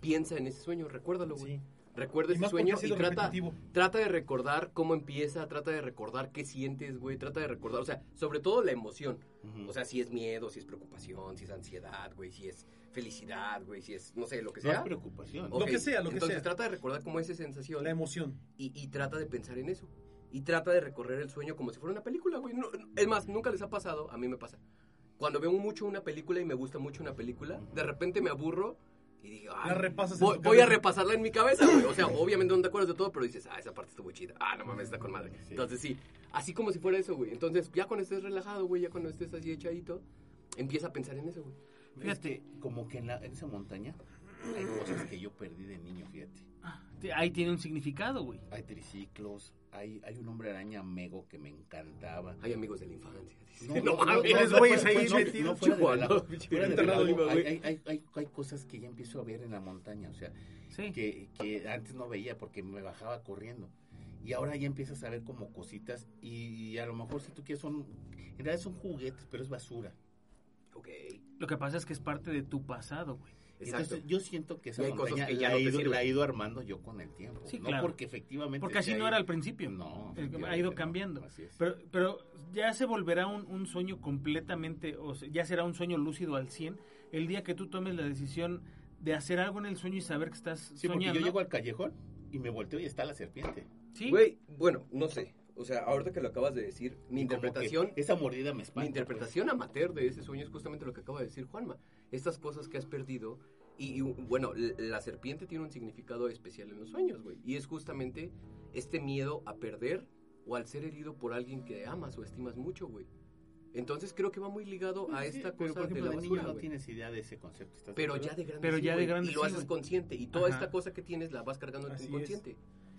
piensa en ese sueño, recuérdalo, güey. Sí. Recuerda ese sueño y trata, trata de recordar cómo empieza, trata de recordar qué sientes, güey, trata de recordar, o sea, sobre todo la emoción. Ujú. O sea, si es miedo, si es preocupación, si es ansiedad, güey, si es felicidad, güey, si es, no sé, lo que no es sea. preocupación. Lo que sea, lo que Entonces sea. trata de recordar cómo es esa sensación La emoción. y, y trata de pensar en eso. Y trata de recorrer el sueño como si fuera una película, güey. No- no- es más, nunca les ha pasado, a mí me pasa. Cuando veo mucho una película y me gusta mucho una película, de repente me aburro y repasas en voy, voy a repasarla en mi cabeza, güey. O sea, *laughs* obviamente no te acuerdas de todo, pero dices, ah, esa parte estuvo chida. Ah, no mames, está con madre. Sí. Entonces sí, así como si fuera eso, güey. Entonces ya cuando estés relajado, güey, ya cuando estés así echadito, empieza a pensar en eso, güey. Fíjate, como que en, la, en esa montaña hay cosas que yo perdí de niño, fíjate. ah, ahí tiene un significado, güey. Hay triciclos, hay, hay un hombre araña mego que me encantaba. Hay amigos de la infancia. *laughs* No, No, no, mames, no, ahí iba, hay, güey. hay, hay, hay, hay cosas que ya empiezo a ver en la montaña, o sea, Sí. que, que antes no veía porque me bajaba corriendo. Y ahora ya empiezas a ver como cositas y, a lo mejor si tú quieres son, en realidad son juguetes, pero es basura. Ok, Lo que pasa es que es parte de tu pasado, güey. Exacto. Entonces yo siento que esa Y hay cosas montaña que ya la, no he te ido, sirven. la he ido armando yo con el tiempo. Sí, no claro. porque efectivamente... Porque así no era al principio. No. Eh, ha ido no, cambiando. así es. Pero, pero ya se volverá un, un sueño completamente, o sea, ya será un sueño lúcido al 100 el día que tú tomes la decisión de hacer algo en el sueño y saber que estás Sí, porque yo llego al callejón y me volteo y está la serpiente. Sí, Güey, bueno, no sé. O sea, ahorita que lo acabas de decir, mi interpretación, Esa mordida me espanta. mi interpretación amateur de ese sueño es justamente lo que acaba de decir Juanma. Estas cosas que has perdido y, y, bueno, la serpiente tiene un significado especial en los sueños, güey. Y es justamente este miedo a perder o al ser herido por alguien que amas o estimas mucho, güey. Entonces creo que va muy ligado a Pues Sí, esta pero cosa por ejemplo, de la de niño basura, no güey. tienes idea de ese concepto. ¿estás Pero ya de grande Pero sí, ya de grande y lo sí, haces güey. consciente y toda Ajá. esta cosa que tienes la vas cargando en tu es. inconsciente.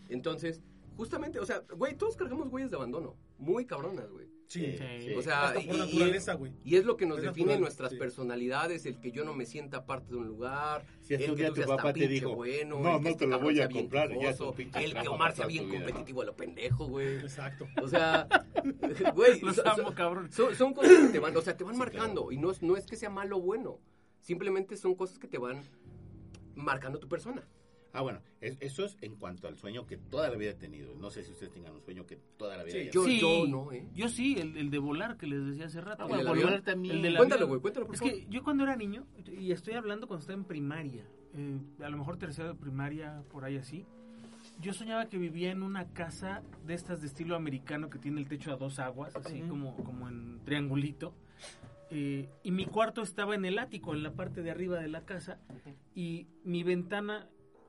Entonces, justamente, o sea, güey, todos cargamos huellas de abandono, muy cabronas, güey. Sí. Sí. O sea, Hasta por y- y- naturaleza, güey. Y es lo que nos Es define natural, nuestras sí. personalidades, el que yo no me sienta parte de un lugar, Si el que tu papá te dijo, bueno, "No, no este te lo voy a comprar", ya es quejoso, un pinche el que Omar sea bien competitivo a lo pendejo, güey. Exacto. O sea, *laughs* güey, Los son- amo, son- cabrón. son, son cosas que te van, o sea, te van Sí, marcando y no, es- no es que sea malo o bueno, simplemente son cosas que te van marcando tu persona. Ah, bueno, es- eso es en cuanto al sueño que toda la vida he tenido. No sé si ustedes tengan un sueño que toda la vida Sí, Yo, tenido. yo no, ¿eh? Yo sí, el, el de volar que les decía hace rato. Ah, ¿El bueno, volar también. El Cuéntalo, güey, cuéntalo, por Es favor. que yo cuando era niño, y estoy hablando cuando estaba en primaria, eh, a lo mejor tercero de primaria, por ahí así, yo soñaba que vivía en una casa de estas de estilo americano que tiene el techo a dos aguas, así como, como en triangulito. eh, y mi cuarto estaba en el ático, en la parte de arriba de la casa, y mi ventana,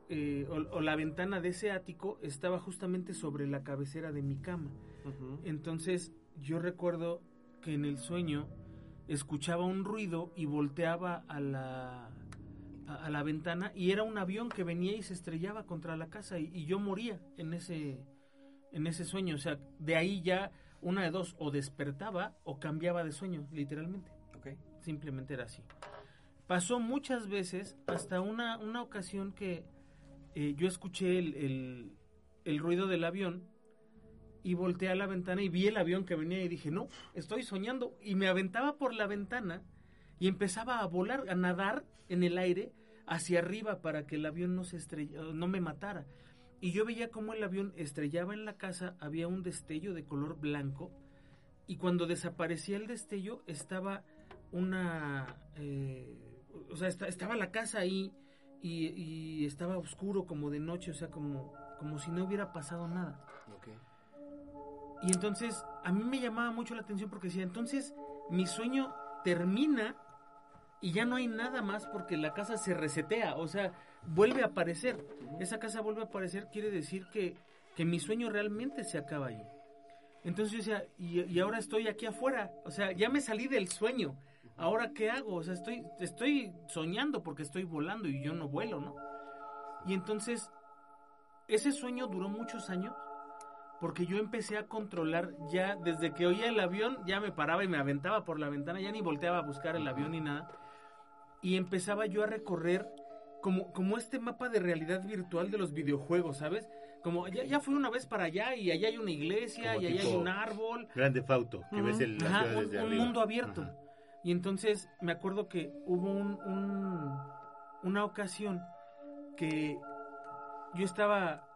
eh, o, o la ventana de ese ático, estaba justamente sobre la cabecera de mi cama. Entonces yo recuerdo que en el sueño escuchaba un ruido y volteaba a la, a, a la ventana y era un avión que venía y se estrellaba contra la casa y, y yo moría en ese, en ese sueño. O sea, de ahí ya una de dos, o despertaba o cambiaba de sueño, literalmente. Simplemente era así. Pasó muchas veces hasta una, una ocasión que eh, yo escuché el, el- ruido del avión y volteé a la ventana y vi el avión que venía y dije, no, estoy soñando. Y me aventaba por la ventana y empezaba a volar, a nadar en el aire hacia arriba para que el avión no se estrella, no me matara. Y yo veía cómo el avión estrellaba en la casa, había un destello de color blanco y cuando desaparecía el destello estaba una, eh, o sea, esta- estaba la casa ahí y, y estaba oscuro como de noche, o sea, como, como si no hubiera pasado nada. Y entonces a mí me llamaba mucho la atención porque decía, entonces mi sueño termina y ya no hay nada más porque la casa se resetea, o sea, vuelve a aparecer. Esa casa vuelve a aparecer quiere decir que, que mi sueño realmente se acaba ahí. Entonces yo decía, y, y ahora estoy aquí afuera, o sea, ya me salí del sueño. Ahora qué hago? O sea, estoy estoy soñando porque estoy volando y yo no vuelo, ¿no? Y entonces ese sueño duró muchos años porque yo empecé a controlar ya desde que oía el avión, ya me paraba y me aventaba por la ventana, ya ni volteaba a buscar el avión ni nada. Y empezaba yo a recorrer como, como este mapa de realidad virtual de los videojuegos, ¿sabes? Como ya, ya fui una vez para allá y allá hay una iglesia Como y allá hay un árbol. Grande Fauto, que ves el, la Ajá, ciudad un, desde un arriba. mundo abierto. Y entonces me acuerdo que hubo un, un- una ocasión que yo estaba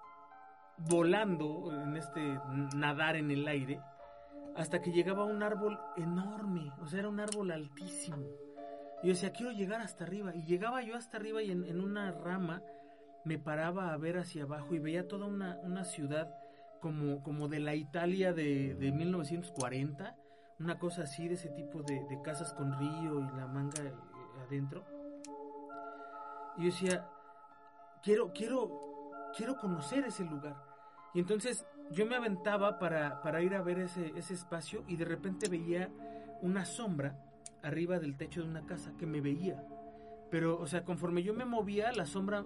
volando en este nadar en el aire hasta que llegaba un árbol enorme, o sea, era un árbol altísimo. Y yo decía, quiero llegar hasta arriba. Y llegaba yo hasta arriba y en, en una rama me paraba a ver hacia abajo y veía toda una, una ciudad como, como de la Italia de, de 1940, una cosa así de ese tipo de, de casas con río y la manga adentro. Y yo decía, quiero, quiero, quiero conocer ese lugar. Y entonces yo me aventaba para, para ir a ver ese, ese espacio y de repente veía una sombra arriba del techo de una casa que me veía. Pero, o sea, conforme yo me movía, la sombra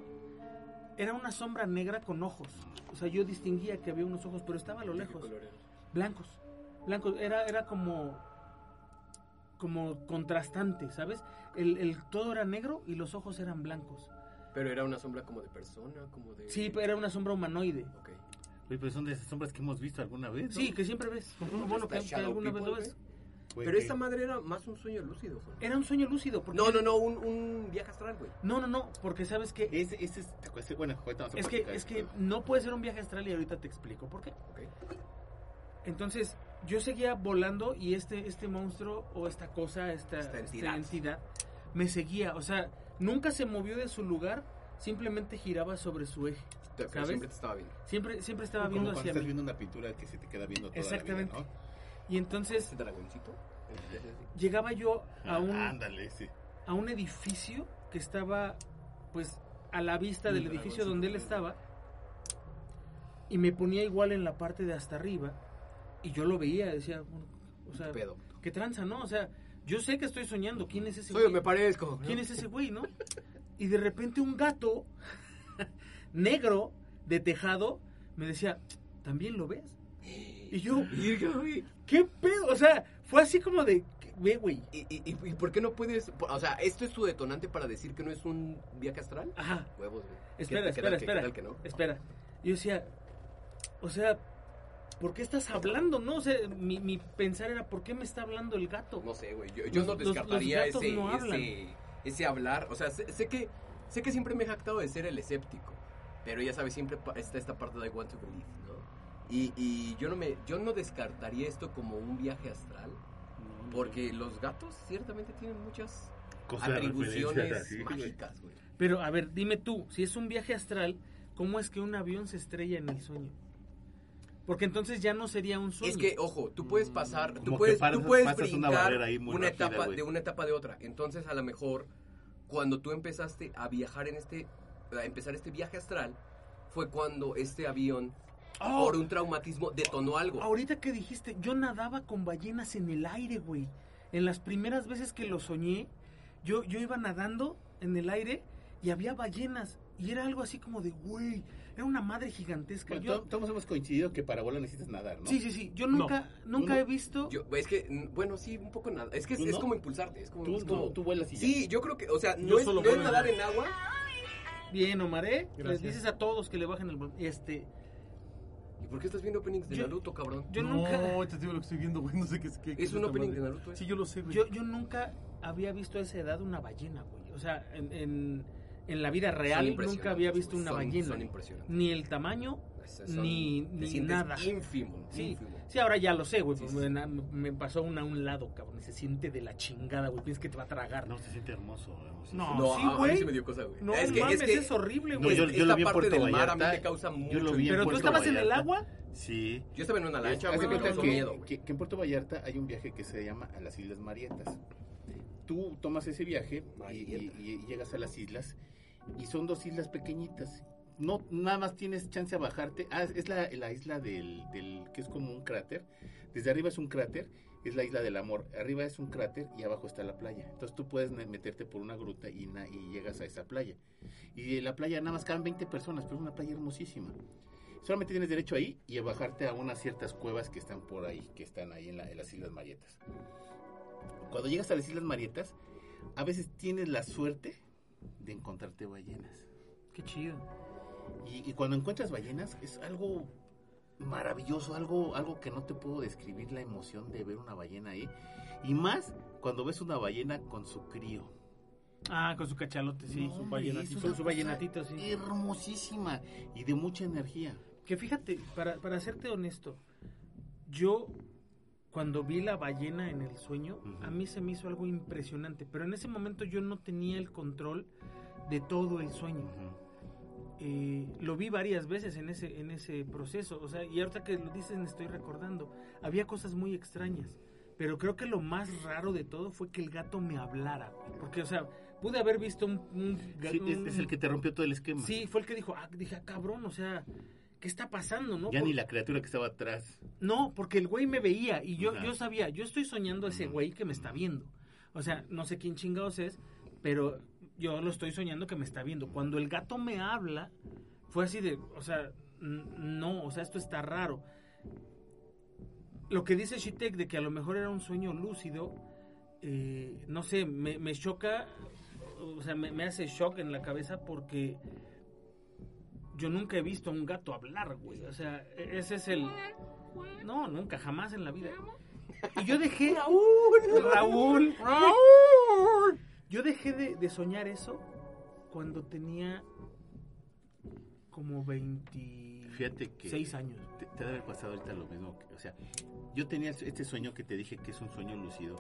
era una sombra negra con ojos. O sea, yo distinguía que había unos ojos, pero estaba a lo lejos. Blancos. Blancos. Era, era como como contrastante, ¿sabes? El, el todo era negro y los ojos eran blancos. Pero era una sombra como de persona, como de... Sí, era una sombra humanoide. Ok. Pero son de esas sombras que hemos visto alguna vez. ¿no? Sí, que siempre ves. Bueno, que, que alguna vez lo ves. Puede Pero que- esta madre era más un sueño lúcido, güey. Era un sueño lúcido. Porque No, no, no, un, un viaje astral, güey. No, no, no, porque sabes que Ese, ese es, ¿te acuerdas? bueno, ahorita vamos a es que es que no puede ser un viaje astral y ahorita te explico por qué. Ok. Entonces, yo seguía volando y este este monstruo o esta cosa, esta, Esta esta entidad. me seguía, o sea, nunca se movió de su lugar, simplemente giraba sobre su eje. Pero ¿Sabes? siempre te estaba viendo. Siempre siempre estaba Como viendo hacia estás mí. viendo una pintura que se te queda viendo toda Exactamente. la vida, Y entonces ¿Ese dragoncito? llegaba yo a un Ah, Ándale, sí. a un edificio que estaba pues a la vista del Un edificio donde él estaba y me ponía igual en la parte de hasta arriba y yo lo veía decía bueno, o sea ¿Qué pedo? qué tranza no o sea yo sé que estoy soñando quién es ese Soy, güey me parezco. quién es ese güey no y de repente un gato *laughs* negro de tejado me decía también lo ves *gasps* y yo güey. qué pedo o sea fue así como de ve güey ¿Y, y, y- por qué no puedes...? O sea, ¿esto es tu detonante para decir que no es un viaje astral? ajá Huevos, güey. Espera, ¿Qué- qué tal espera, espera. que no? Espera. Yo decía, o sea, ¿por qué estás hablando, no? O sea, mi, mi pensar era, ¿por qué me está hablando el gato? No sé, güey. Yo, yo Los- no los- los descartaría ese, no ese, ese hablar. O sea, sé, sé que, sé que siempre me he jactado de ser el escéptico. Pero ya sabes, siempre está esta parte de I want to believe, ¿no? Y, y yo, no me, yo no descartaría esto como un viaje astral. Porque los gatos ciertamente tienen muchas referencia, atribuciones así, mágicas, güey. Pero, a ver, dime tú, si es un viaje astral, ¿cómo es que un avión se estrella en el sueño? Porque entonces ya no sería un sueño. Es que, ojo, tú puedes pasar, tú Como puedes, pasas- tú puedes pasas una brincar barrera ahí muy una rápida, etapa de una etapa de otra. Entonces, a lo mejor, cuando tú empezaste a viajar en este, a empezar este viaje astral, fue cuando este avión, Oh, por un traumatismo, detonó algo. ahorita que dijiste, yo nadaba con ballenas en el aire, güey. En las primeras veces que lo soñé, yo, yo iba nadando en el aire y había ballenas. Y era algo así como de, güey, era una madre gigantesca. Bueno, Yo- to- todos hemos coincidido que para volar necesitas nadar, ¿no? Sí, sí, sí. Yo nunca, nunca no. he visto. Yo- es que, bueno, sí, un poco nada. Es que es, ¿Tú es no? como impulsarte. Es como, Tú, es tú, como- tú vuelas y ya. Sí, yo creo que, o sea, Yo no es, solo no es nadar en agua, Bien, Omar, ¿eh? Les Gracias. dices a todos que le bajen el... Este, ¿Y por qué estás viendo openings de Yo- Naruto, cabrón? yo no, nunca... te digo lo que estoy viendo, güey. No sé qué es. Qué, qué Es un opening madre. de Naruto, ¿eh? Sí, yo lo sé, güey. Yo, yo nunca había visto a esa edad una ballena, güey. O sea, en, en, en la vida real nunca había visto una son, ballena. Son impresionantes. Ni el tamaño, Son- ni, nada. Ínfimo, Sí, ínfimo. sí, ahora ya lo sé, güey. Sí, pues, sí, Me, pasó una a un lado, cabrón. y Se siente de la chingada, güey. Piensas que te va a tragar. No, se siente hermoso. hermoso. No, No, sí, a mí güey. sí me dio cosa, güey. No, es que, mames, es, que es horrible, No, güey. yo, yo lo vi en esta parte Puerto del mar a mí Vallarta. me causa Yo mucho lo vi en ¿Pero tú Puerto estabas en el Vallarta. agua? Sí. Yo estaba en una lancha, güey, me causó que, miedo, güey. que- que en Puerto Vallarta hay un viaje que se llama a las Islas Marietas. Tú tomas ese viaje y, Marieta. y- y llegas a las islas y son dos islas pequeñitas. No, nada más tienes chance a bajarte. Ah, es la, la isla del, del, que es como un cráter. Desde arriba es un cráter, es la isla del amor. Arriba es un cráter y abajo está la playa. Entonces tú puedes meterte por una gruta y, na- y llegas a esa playa. Y de la playa nada más caben 20 personas, pero es una playa hermosísima. Solamente tienes derecho ahí y a bajarte a unas ciertas cuevas que están por ahí, que están ahí en las Islas Marietas. Cuando llegas a las Islas Marietas, a veces tienes la suerte de encontrarte ballenas. Qué chido. Y, y cuando encuentras ballenas es algo maravilloso, algo, algo que no te puedo describir la emoción de ver una ballena ahí. Y más cuando ves una ballena con su crío. Ah, con su cachalote, sí. No, su hombre, vallenatito. es Su, vallenatito, sí. Hermosísima y de mucha energía. Que fíjate, para, para serte honesto, yo cuando vi la ballena en el sueño, Ujú. a mí se me hizo algo impresionante, pero en ese momento yo no tenía el control de todo el sueño. Eh, lo vi varias veces en ese, en ese proceso, o sea, y ahorita que lo dices me estoy recordando, había cosas muy extrañas, pero creo que lo más raro de todo fue que el gato me hablara, porque, o sea, pude haber visto un... un Sí, un- es el que te rompió todo el esquema. Sí, fue el que dijo, ah, dije, ah, cabrón, o sea, ¿qué está pasando, no? Ya Por- ni la criatura que estaba atrás. No, porque el güey me veía y yo, Ajá. yo sabía, yo estoy soñando a ese güey que me está viendo. O sea, no sé quién chingados es, pero yo lo estoy soñando que me está viendo. Cuando el gato me habla, fue así de, o sea, no, o sea, esto está raro. Lo que dice Shitek de que a lo mejor era un sueño lúcido, eh, no sé, me, me choca, o sea, me, me hace shock en la cabeza porque yo nunca he visto a un gato hablar, güey. O sea, e- ese es el... No, nunca, jamás en la vida. Y yo dejé... Raúl. Raúl. Yo dejé de, de soñar eso cuando tenía como 26 Fíjate que años. te, te debe haber pasado ahorita lo mismo. o sea, yo tenía este sueño que te dije que es un sueño lúcido,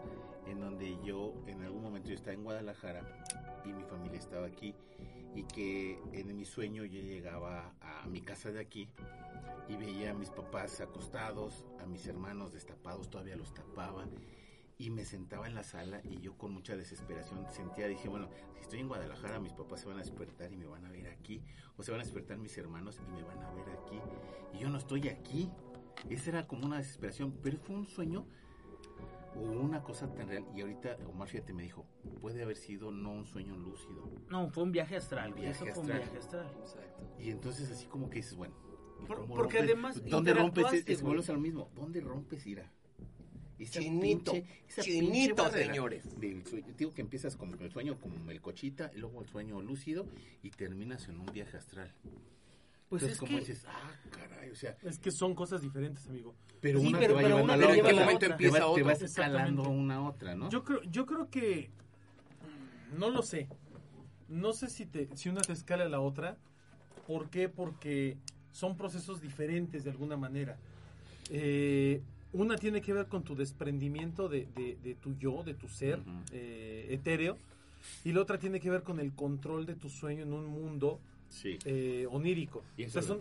en donde yo en algún momento yo estaba en Guadalajara y mi familia estaba aquí y que en mi sueño yo llegaba a mi casa de aquí y veía a mis papás acostados, a mis hermanos destapados, todavía los tapaba y me sentaba en la sala y yo con mucha desesperación sentía, dije, bueno, si estoy en Guadalajara mis papás se van a despertar y me van a ver aquí, o se van a despertar mis hermanos y me van a ver aquí, y yo no estoy aquí. Esa era como una desesperación, pero fue un sueño o una cosa tan real. Y ahorita Omar, fíjate, me dijo, puede haber sido no un sueño lúcido. No, fue un viaje astral. Viaje eso fue un astral. viaje astral. Exacto. Y entonces así como que dices, bueno. ¿y Por- porque rompes? además ¿Dónde rompes? Es, vuelves a lo mismo. ¿Dónde rompes ira? Esa Chinito, pinche- esa chinito, pinche señores. Del sueño. Digo que empiezas como el sueño, como el cochita, y luego el sueño lúcido, y terminas en un viaje astral. Pues Entonces, es como que... dices, ah, caray, o sea, Es que son cosas diferentes, amigo. pero Sí, una pero- te va pero llevando una a te la otra. te otra. va- te otro. vas escalando una a otra, ¿no? Yo creo, yo creo que no lo sé. No sé si te, si una te escala a la otra. ¿Por qué? Porque son procesos diferentes de alguna manera. Eh, una tiene que ver con tu desprendimiento de, de- de tu yo, de tu ser eh, etéreo. Y la otra tiene que ver con el control de tu sueño en un mundo Sí. eh, onírico. Y O sea, son,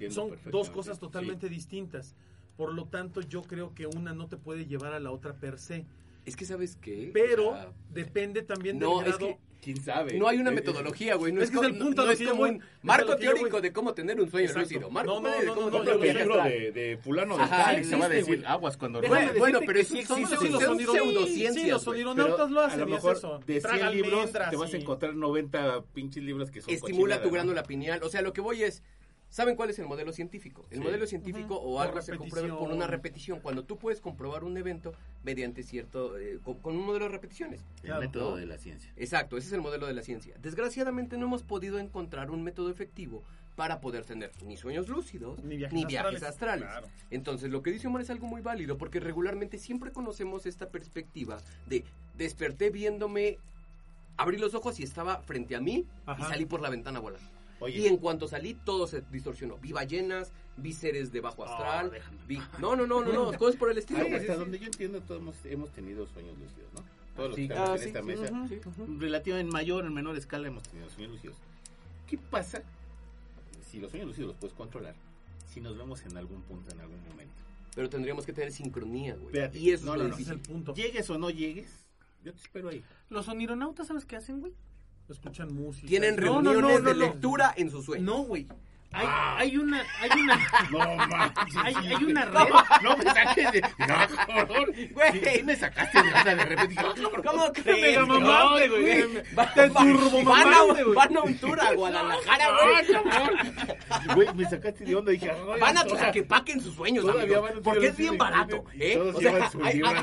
dos cosas totalmente distintas. Por lo tanto, yo creo que una no te puede llevar a la otra per se. Es que, ¿sabes qué? Pero sea, depende también No, del es grado. que ¿Quién sabe? no hay una metodología, güey. No es es, que es el punto no a lo es como voy. un Es a marco lo yo voy. teórico de cómo tener un sueño lúcido. Marco No, no, teórico de no, cómo no, tener no, un el no, viaje libro de, de fulano de Ajá, tal, y se va a existe, decir güey. aguas cuando Déjame Bueno, rompes. bueno, pero que sí existen sí, son pseudociencias, Sí, los güey. onionautas lo a hacen lo y es mejor de 100 Traga libros te vas a encontrar 90 pinches libros que son Estimula tu glándula ¿no? pineal. O sea, lo que voy es, ¿Saben cuál es el modelo científico? El Sí. modelo científico o algo se comprueba por repetición. una repetición. Cuando tú puedes comprobar un evento mediante cierto, eh, con, con un modelo de repeticiones. El Claro. método ¿No? de la ciencia. Exacto, ese es el modelo de la ciencia. Desgraciadamente no hemos podido encontrar un método efectivo para poder tener ni sueños lúcidos Ni viajes ni viajes astrales. astrales. Claro. Entonces, lo que dice Omar es algo muy válido porque regularmente siempre conocemos esta perspectiva de desperté viéndome, abrí los ojos y estaba frente a mí Ajá. y salí por la ventana volando. Oye, Y en cuanto salí, todo se distorsionó. Vi ballenas, vi seres de bajo astral, déjame. vi... No, no, no, no, no, *laughs* cosas por el estilo. ay, hasta donde yo entiendo, todos hemos, hemos tenido sueños lúcidos, ¿no? Todos los Sí. que estamos Ah, en sí, esta sí, mesa, ujú, sí, ujú. relativamente en mayor o en menor escala hemos tenido sueños lúcidos. ¿Qué pasa si los sueños lúcidos los puedes controlar? Si nos vemos en algún punto, en algún momento. Pero tendríamos que tener sincronía, güey. Espérate. Y eso No, es no, no, es el punto. Llegues o no llegues, yo te espero ahí. Los onironautas, ¿sabes qué hacen, güey? Escuchan música. Tienen No, reuniones no, no, de lectura en sus sueños. No, güey. Hay, hay una, hay una, *laughs* No, manches. hay, hay una red. No me saques de. No, *laughs* cabrón. Güey. Sí, me sacaste de onda de repente. "Ah, ¿Cómo crees? mega mamaste, güey. Va- Te a, *laughs* güey. van a un tour a Guadalajara, güey. me sacaste de onda. Dije, "Ay, Van a o sea, Tlaquepaque en sus sueños, amigo. Porque es bien barato, ¿eh? O sea.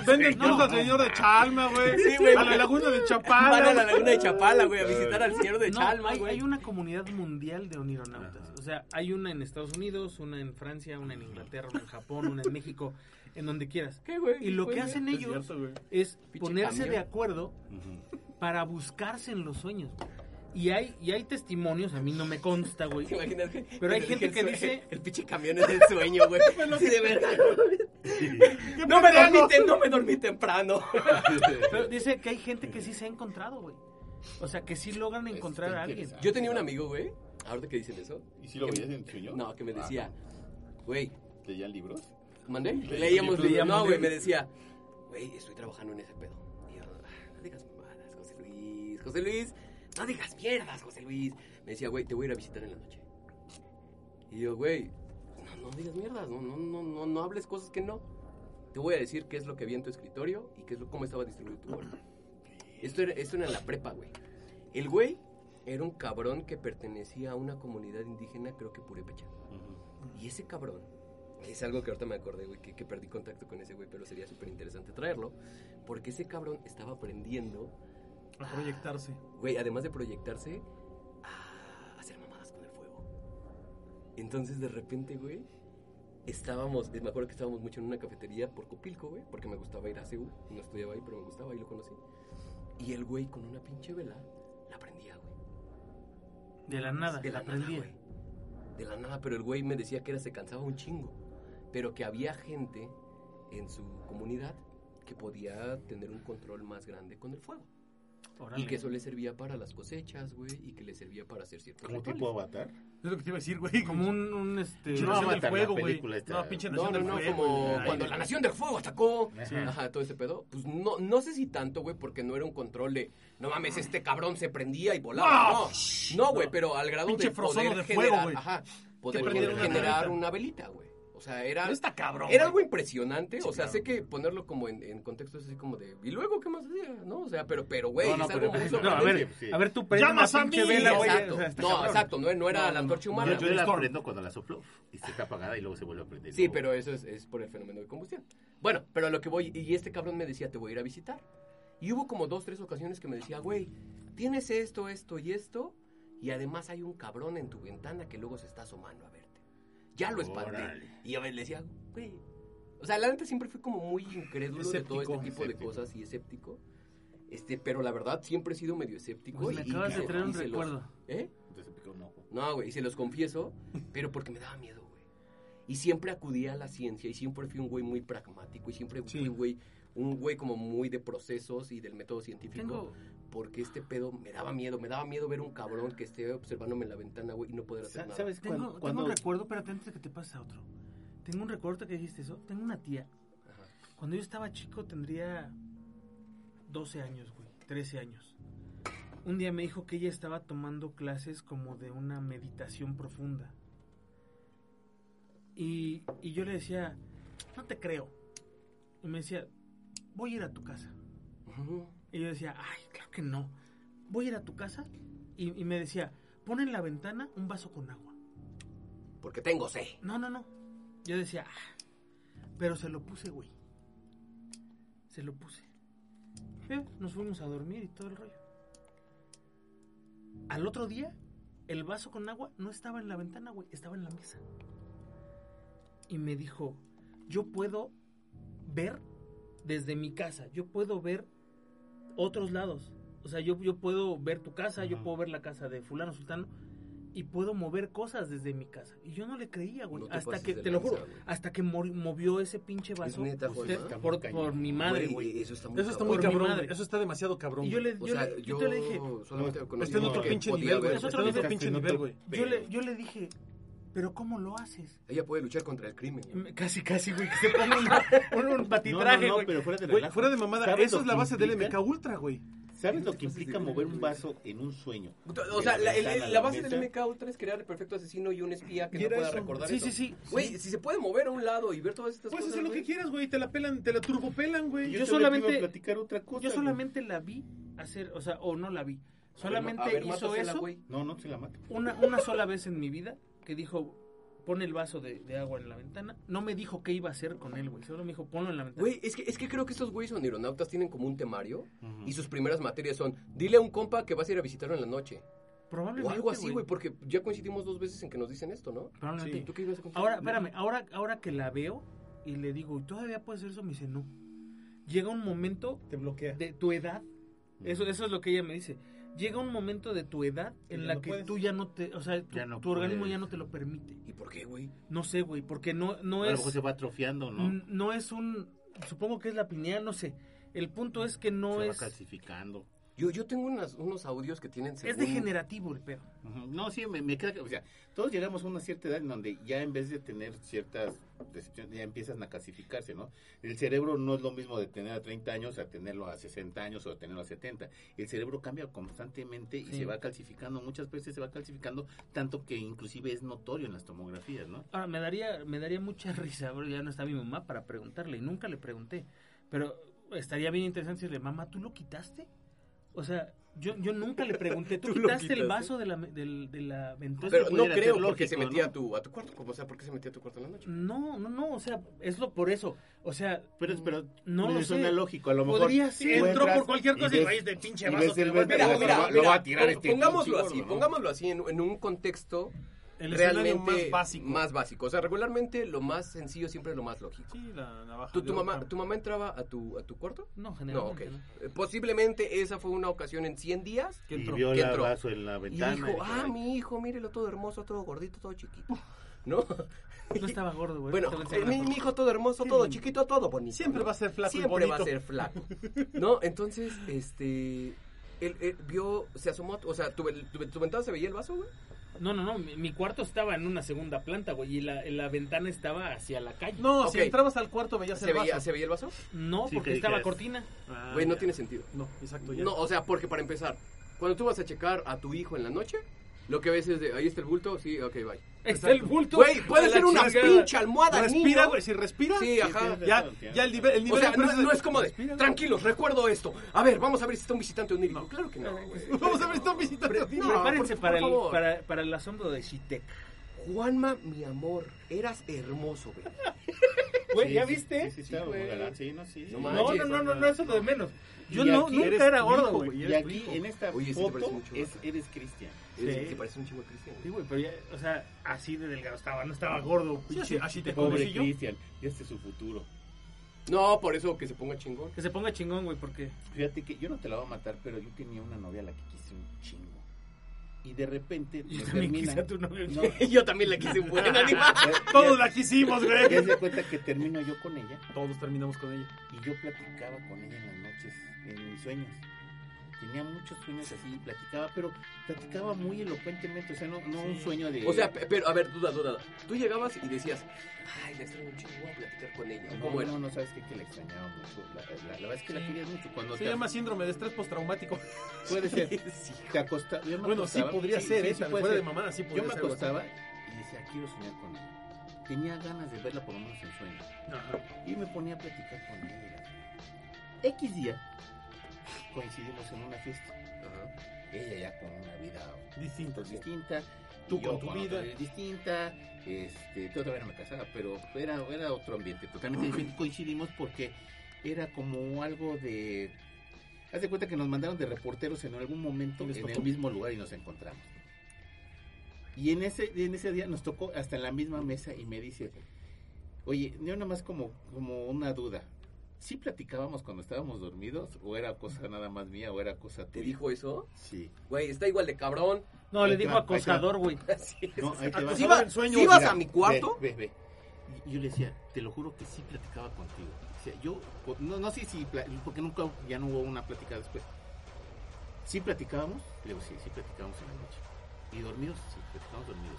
Venden al señor de Chalma, güey. Sí, güey. A la laguna de Chapala. Van a la laguna de Chapala, güey, a visitar al señor de Chalma, güey. hay una comunidad mundial de onironautas. O sea, hay una en Estados Unidos, una en Francia, una en Inglaterra, una en Japón, una en México, en donde quieras. ¿Qué, güey? Y lo Güey, que hacen Es ellos cierto, es ponerse de acuerdo para buscarse en los sueños. Y hay, y hay testimonios, a mí no me consta, güey. ¿Te imaginas? Pero hay te gente que dice- El pinche camión es el sueño, güey. *laughs* Sí, de verdad. ¿Qué No me dormí, no me dormí temprano. *laughs* Pero dice que hay gente que sí se ha encontrado, güey. O sea, que sí logran Eso encontrar a alguien. Yo tenía un amigo, güey, ahorita que dicen eso. ¿Y si lo veías en sueño? No, que me Ah, decía, güey, ¿Leían libros? ¿mandé? Leíamos Leíamos libros. No, güey, me decía, güey, estoy trabajando en ese pedo. Y yo, "Ah, no digas mamadas, José Luis, José Luis, no digas mierdas, José Luis. Me decía, güey, te voy a ir a visitar en la noche. Y yo, güey, no, no digas mierdas, no, no, no, no, no hables cosas que no. Te voy a decir qué es lo que había en tu escritorio y qué es lo, cómo estaba distribuido tu cuerpo. Esto era, esto era en la prepa, güey. El güey era un cabrón que pertenecía a una comunidad indígena, creo que Purépecha. Y ese cabrón, es algo que ahorita me acordé, güey, que, que perdí contacto con ese güey, pero sería súper interesante traerlo, porque ese cabrón estaba aprendiendo, A proyectarse. güey, además de proyectarse, a hacer mamadas con el fuego. Entonces, de repente, güey, estábamos, me acuerdo que estábamos mucho en una cafetería por Copilco, güey, porque me gustaba ir a CEU, no estudiaba ahí, pero me gustaba, ahí lo conocí. Y el güey con una pinche vela. De la nada, De la nada, aprendí. De la nada, pero el güey me decía que era se cansaba un chingo. Pero que había gente en su comunidad que podía tener un control más grande con el fuego. Órale. Y que eso le servía para las cosechas, güey, y que le servía para hacer ciertos ¿Como tipo Avatar? Es lo que te iba a decir, güey. Como un, un este... No, Avatar, fuego, güey. película esta. No, pinche No, Nación no, del no, fuego. como cuando la Nación del Fuego atacó. Ajá. Ajá, todo ese pedo. Pues no, no sé si tanto, güey, porque no era un control de, no mames, este cabrón se prendía y volaba. No, no, güey, pero al grado Pinche de poder de fuego, generar, güey. ajá, poder generar velita. una velita, güey. O sea, era, Está cabrón. era güey. algo impresionante. Sí, o sea, claro. sé que ponerlo como en, en contextos así como de, ¿y luego qué más hacía? ¿No? O sea, pero, pero, güey, No, no, es pero- algo muy no, *laughs* No, a ver, Sí. a ver, tú prende una ¡Llamas a mí! vela, güey. exacto. o sea, está no, cabrón. exacto, no, no era No, la no, antorcha no. humana. Yo, yo la prendo cuando la soplo y se está apagada y luego se vuelve a prender. Sí, No. pero eso es, es por el fenómeno de combustión. Bueno, pero a lo que voy, y este cabrón me decía, te voy a ir a visitar. Y hubo como dos, tres ocasiones que me decía, güey, tienes esto, esto y esto, y además hay un cabrón en tu ventana que luego se está asomando a verte. Ya lo espanté. Y yo le decía, güey. O sea, la neta siempre fui como muy incrédulo de todo este Escéptico. tipo de Escéptico. cosas y escéptico. Este, pero la verdad siempre he sido medio escéptico. Pues me y- y- acabas de y traer un se los- recuerdo. ¿Eh? Entonces se picó un ojo. No, güey, y se los confieso, pero porque me daba miedo, güey. Y siempre acudía a la ciencia y siempre fui un güey muy pragmático y siempre Sí. fui un güey, un güey como muy de procesos y del método científico. Tengo, Porque este pedo me daba miedo, me daba miedo ver un cabrón que esté observándome en la ventana, güey, y no poder hacer nada. ¿Sabes tengo, cuando, tengo cuando- un recuerdo, espérate antes de que te pase a otro. Tengo un recuerdo que dijiste eso. Tengo una tía. Ajá. Cuando yo estaba chico tendría 12 años, güey. 13 años. Un día me dijo que ella estaba tomando clases como de una meditación profunda. Y, y yo le decía, no te creo. Y me decía, voy a ir a tu casa. Y yo decía, ay, claro que no. Voy a ir a tu casa. Y, y me decía, pon en la ventana un vaso con agua. Porque tengo C. No, no, no. Yo decía, "Ah", pero se lo puse, güey. Se lo puse. Eh, nos fuimos a dormir y todo el rollo. Al otro día, el vaso con agua no estaba en la ventana, güey, estaba en la mesa. Y me dijo, yo puedo ver desde mi casa, yo puedo ver otros lados. O sea, yo, yo puedo ver tu casa, yo puedo ver la casa de fulano sultano y puedo mover cosas desde mi casa. Y yo no le creía, güey. No hasta que, te lo juro, hasta que movió ese pinche vaso. neta, Usted- por, mi madre, Güey. Eso está muy Eso está muy Por mi cabrón. Eso está demasiado cabrón. Y yo güey. le, O yo sea, le- yo yo te le dije, solamente No, Está en otro pinche nivel, güey. ver Está en otro otro nivel. pinche nivel, güey. yo le, yo le dije, pero ¿cómo lo haces? Ella puede luchar contra el crimen. Me- Casi, casi, güey, que se ponga *laughs* un, un No, batitraje, no, no, pero fuera de Güey, fuera de mamada, ¿Sabes eso es la base del? MK Ultra, güey. ¿Sabes lo que implica mover un vaso en un sueño? O sea, la, la base del MK Ultra es crear el perfecto asesino y un espía que no pueda eso. recordar Sí, eso. sí, sí. Güey, si se puede mover a un lado y ver todas estas Puedes cosas, hacer lo que quieras, güey. Te la pelan, te la turbopelan, güey. Yo te solamente- iba a platicar otra cosa. Yo güey. solamente la vi hacer, o sea, o no la vi. Solamente A ver, hizo eso güey. No, no se la mata. una, una sola vez en mi vida que dijo, pone el vaso de, de agua en la ventana. No me dijo qué iba a hacer con él, güey. Solo me dijo, ponlo en la ventana. Güey, es que, es que creo que estos güeyes son aeronautas, tienen como un temario y sus primeras materias son, dile a un compa que vas a ir a visitarlo en la noche. Probablemente, O algo así, güey, porque ya coincidimos dos veces en que nos dicen esto, ¿no? Probablemente. Sí. ¿Tú qué ibas a? Ahora, espérame, ahora, ahora que la veo y le digo, ¿y todavía puedes hacer eso? Me dice, no. Llega un momento Te bloquea. de tu edad, eso, eso es lo que ella me dice. Llega un momento de tu edad en la no que puedes. tú ya no te, o sea, tu, Ya no tu organismo ya no te lo permite. ¿Y por qué, güey? No sé, güey, porque no, no a lo es, mejor se va atrofiando, ¿no? no es un, supongo que es la pineal, no sé. El punto es que no se va es, calcificando. Yo, yo tengo unas- unos audios que tienen es según- degenerativo el pedo. No, sí, me, me queda, o sea, todos llegamos a una cierta edad en donde ya en vez de tener ciertas decepciones, ya empiezan a calcificarse, ¿no? El cerebro no es lo mismo de tener a 30 años a tenerlo a 60 años o a tenerlo a 70. El cerebro cambia constantemente y Sí. se va calcificando, muchas veces se va calcificando, tanto que inclusive es notorio en las tomografías, ¿no? Ahora, me daría, me daría mucha *laughs* risa, bro, ya no está mi mamá para preguntarle, y nunca le pregunté, pero estaría bien interesante decirle, mamá, ¿tú lo quitaste? O sea, yo, yo nunca le pregunté, ¿tú, *laughs* ¿Tú lo quitaste el vaso de la, de la ventana? Pero no creo ser porque se lógico, metía ¿no? a, tu, a tu cuarto. O sea, ¿por qué se metía a tu cuarto en la noche? No, no, no, o sea, es lo por eso, o sea, Pero, pero no me lo sé. suena lógico, a lo mejor. Podría ser. Entró por cualquier cosa y, ves- raíz de pinche y vaso. ves Mira, lo mira, va- lo mira, va a tirar este pongámoslo pinche así, ¿no? pongámoslo así en, en un contexto El realmente más básico. más básico. O sea, regularmente lo más sencillo siempre es lo más lógico. Sí, la navaja. ¿Tu, tu mamá. ¿Tu mamá entraba a tu, a tu cuarto? no, generalmente no. Eh, Posiblemente esa fue una ocasión en 100 días. Que Y entró. vio que el entró. vaso en la Y ventana. dijo, dijo, ah, "Ay, mi hijo, mírelo todo hermoso, todo gordito, todo chiquito. ¿No? *laughs* No estaba gordo, güey. Bueno, eh, mi, hijo todo hermoso, todo chiquito, todo bonito. Siempre ¿no? va a ser flaco y Siempre va a ser flaco. ¿No? Entonces, este... Él, él vio, se asomó, o sea, ¿tu, tu, tu ventana se veía el vaso, güey? No, no, no, mi, mi cuarto estaba en una segunda planta, güey, y la, la ventana estaba hacia la calle. No, si entrabas al cuarto veías ¿Se el veía, vaso. ¿Se veía el vaso? No, Sí, porque que estaba cortina. Ah, Güey, no ya. tiene sentido. No, exacto, ya. No, o sea, porque para empezar, cuando tú vas a checar a tu hijo en la noche, lo que ves es de, ahí está el bulto, sí, ok, bye. Está el bulto. Güey, puede ser una pinche almohada, Respira, güey, si respira. Sí, ajá. Ya, ya el nivel, el nivel O sea, de no, no es como de, tranquilos, recuerdo esto. A ver, vamos a ver si está un visitante onírico. Claro que no, güey. *laughs* Vamos a ver si está visitando. No, Prepárense por- para, por el, para, para el asombro de Shitek. Juanma, mi amor, eras hermoso, güey. Güey, Sí, ¿ya viste? Sí, sí, sí, no, sí. No sí. manches. No, no, no, no, no, eso es lo de menos. Yo Y no, nunca era gordo, güey. Y aquí, en esta foto, eres Cristian. Sí. Parece un chingo a Cristian. Sí, güey, pero ya, o sea, así de delgado estaba, no estaba gordo, así, así te Pobre. Cristian, ya este es su futuro. No, por eso que se ponga chingón. Que se ponga chingón, güey, porque... Fíjate que yo no te la voy a matar, pero yo tenía una novia a la que quise un chingo. Y de repente Yo también termina. quise a tu novia. No, *laughs* Yo también le quise un *laughs* buen animal. Todos la quisimos, ya güey. se cuenta que termino yo con ella Todos terminamos con ella. y yo platicaba con ella en mis sueños. Tenía muchos sueños así, platicaba, pero platicaba muy elocuentemente, o sea, no, no un sueño de... O sea, pe- pero, a ver, duda, duda. Tú llegabas y decías, ay, la extraño chingo, voy a platicar con ella. no, ¿Cómo era? no, no, sabes qué? que la extrañaba mucho. La, la- la verdad es que la Sí. querías mucho. Cuando Se te- llama síndrome de estrés postraumático. Puede ser. *laughs* Sí. Te acostaba. yo me Bueno, sí acostaba- podría ser, ¿eh? puede fuera ser. de mamada, sí podría Yo me ser. algo así. acostaba y decía, quiero soñar con ella. Tenía ganas de verla por lo menos en sueño. Ajá. Y me ponía a platicar con ella. X día coincidimos en una fiesta. Ajá. Ella ya con una vida Distinto, sí. distinta. Tú con tu vida. otra distinta, este, todavía no me casaba, pero era, era otro ambiente, totalmente diferente. Coincidimos porque era como algo de... Haz de cuenta que nos mandaron de reporteros en algún momento en el mismo lugar y nos encontramos. Y en ese, en ese día nos tocó hasta en la misma mesa y me dice, oye, yo nada más como, como una duda. ¿Sí platicábamos cuando estábamos dormidos? ¿O era cosa nada más mía o era cosa ¿Te tuya? dijo eso? Sí. Güey, está igual de cabrón. No, le Ahí te dijo va, te acosador, güey. *laughs* Así es. No, ahí te va. Acosador ¿Sí iba- en sueños. sí ibas Mira, a mi cuarto? Ve, ve, ve. Y yo le decía, te lo juro que sí platicaba contigo. O sea, yo, no, no sé si, porque nunca, ya no hubo una plática después. ¿Sí platicábamos? Le digo, sí, sí platicábamos en la noche. ¿Y dormidos? Sí, platicábamos dormidos.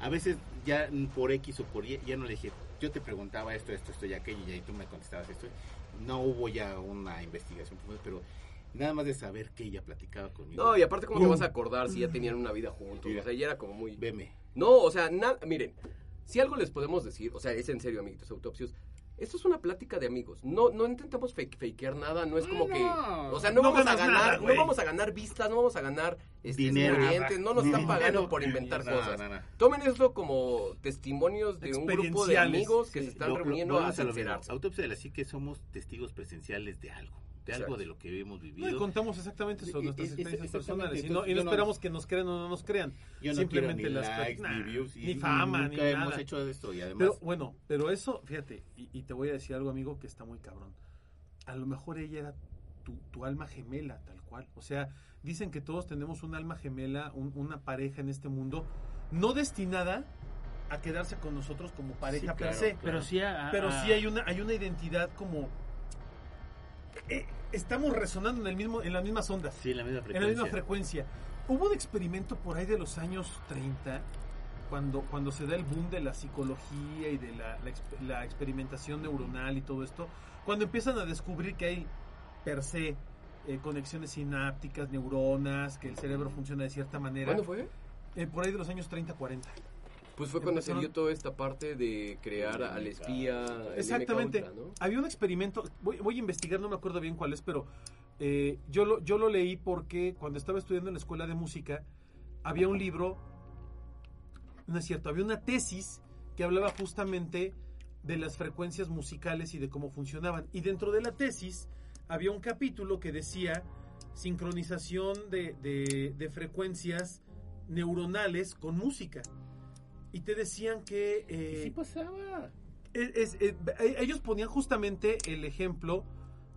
A veces ya por X o por Y, ya no le dije, yo te preguntaba esto, esto, esto y aquello, y ahí tú me contestabas esto. No hubo ya una investigación, pero nada más de saber que ella platicaba conmigo. No, y aparte, ¿cómo te vas a acordar si ya tenían una vida juntos? Mira. O sea, ya era como muy... Veme. No, o sea, nada, miren, si algo les podemos decir, o sea, es en serio, amiguitos autopsios, esto es una plática de amigos. No, no intentamos fake, fakear nada, no es como No. que, o sea, no, No vamos a ganar, nada, no vamos a ganar vistas, no vamos a ganar este, Dinero. clientes, no nos están dinero, pagando por inventar cosas. Tomen esto como testimonios de un grupo de amigos que sí. se están Lo- reuniendo a lo sincerarse. Autopsia de la psique somos testigos presenciales de algo, de algo Exacto. de lo que hemos No, y vivido. contamos exactamente eso, Y- nuestras experiencias personales. Y no, y no esperamos que nos crean o no nos crean. Yo no simplemente ni las likes, nah, ni views, y ni fama, nunca ni hemos nada. hecho esto y además Pero bueno, pero eso, fíjate, y, y te voy a decir algo, amigo, que está muy cabrón. A lo mejor ella era tu, tu alma gemela, tal cual. O sea, dicen que todos tenemos un alma gemela, un- una pareja en este mundo, no destinada a quedarse con nosotros como pareja Sí, per claro, se. claro. Pero sí, a- a- Pero sí hay una, hay una identidad como... eh, estamos resonando en, el mismo, en las mismas ondas sí, en la misma en frecuencia. la misma frecuencia. Hubo un experimento por ahí de los años 30, cuando, cuando se da el boom de la psicología y de la, la exp- la experimentación neuronal y todo esto, cuando empiezan a descubrir que hay per se eh, conexiones sinápticas, neuronas, que el cerebro funciona de cierta manera, ¿Cuándo fue? eh, por ahí de los años 30, 40. Pues fue cuando se dio toda esta parte de crear al espía. Exactamente. MK Ultra, ¿no? Había un experimento, voy, voy a investigar, no me acuerdo bien cuál es, pero eh, yo, lo, yo lo leí porque cuando estaba estudiando en la escuela de música, había un libro, no es cierto, había una tesis que hablaba justamente de las frecuencias musicales y de cómo funcionaban. Y dentro de la tesis había un capítulo que decía sincronización de, de- de frecuencias neuronales con música. Y te decían que... eh, Sí pasaba. es- es- eh, eh, ellos ponían justamente el ejemplo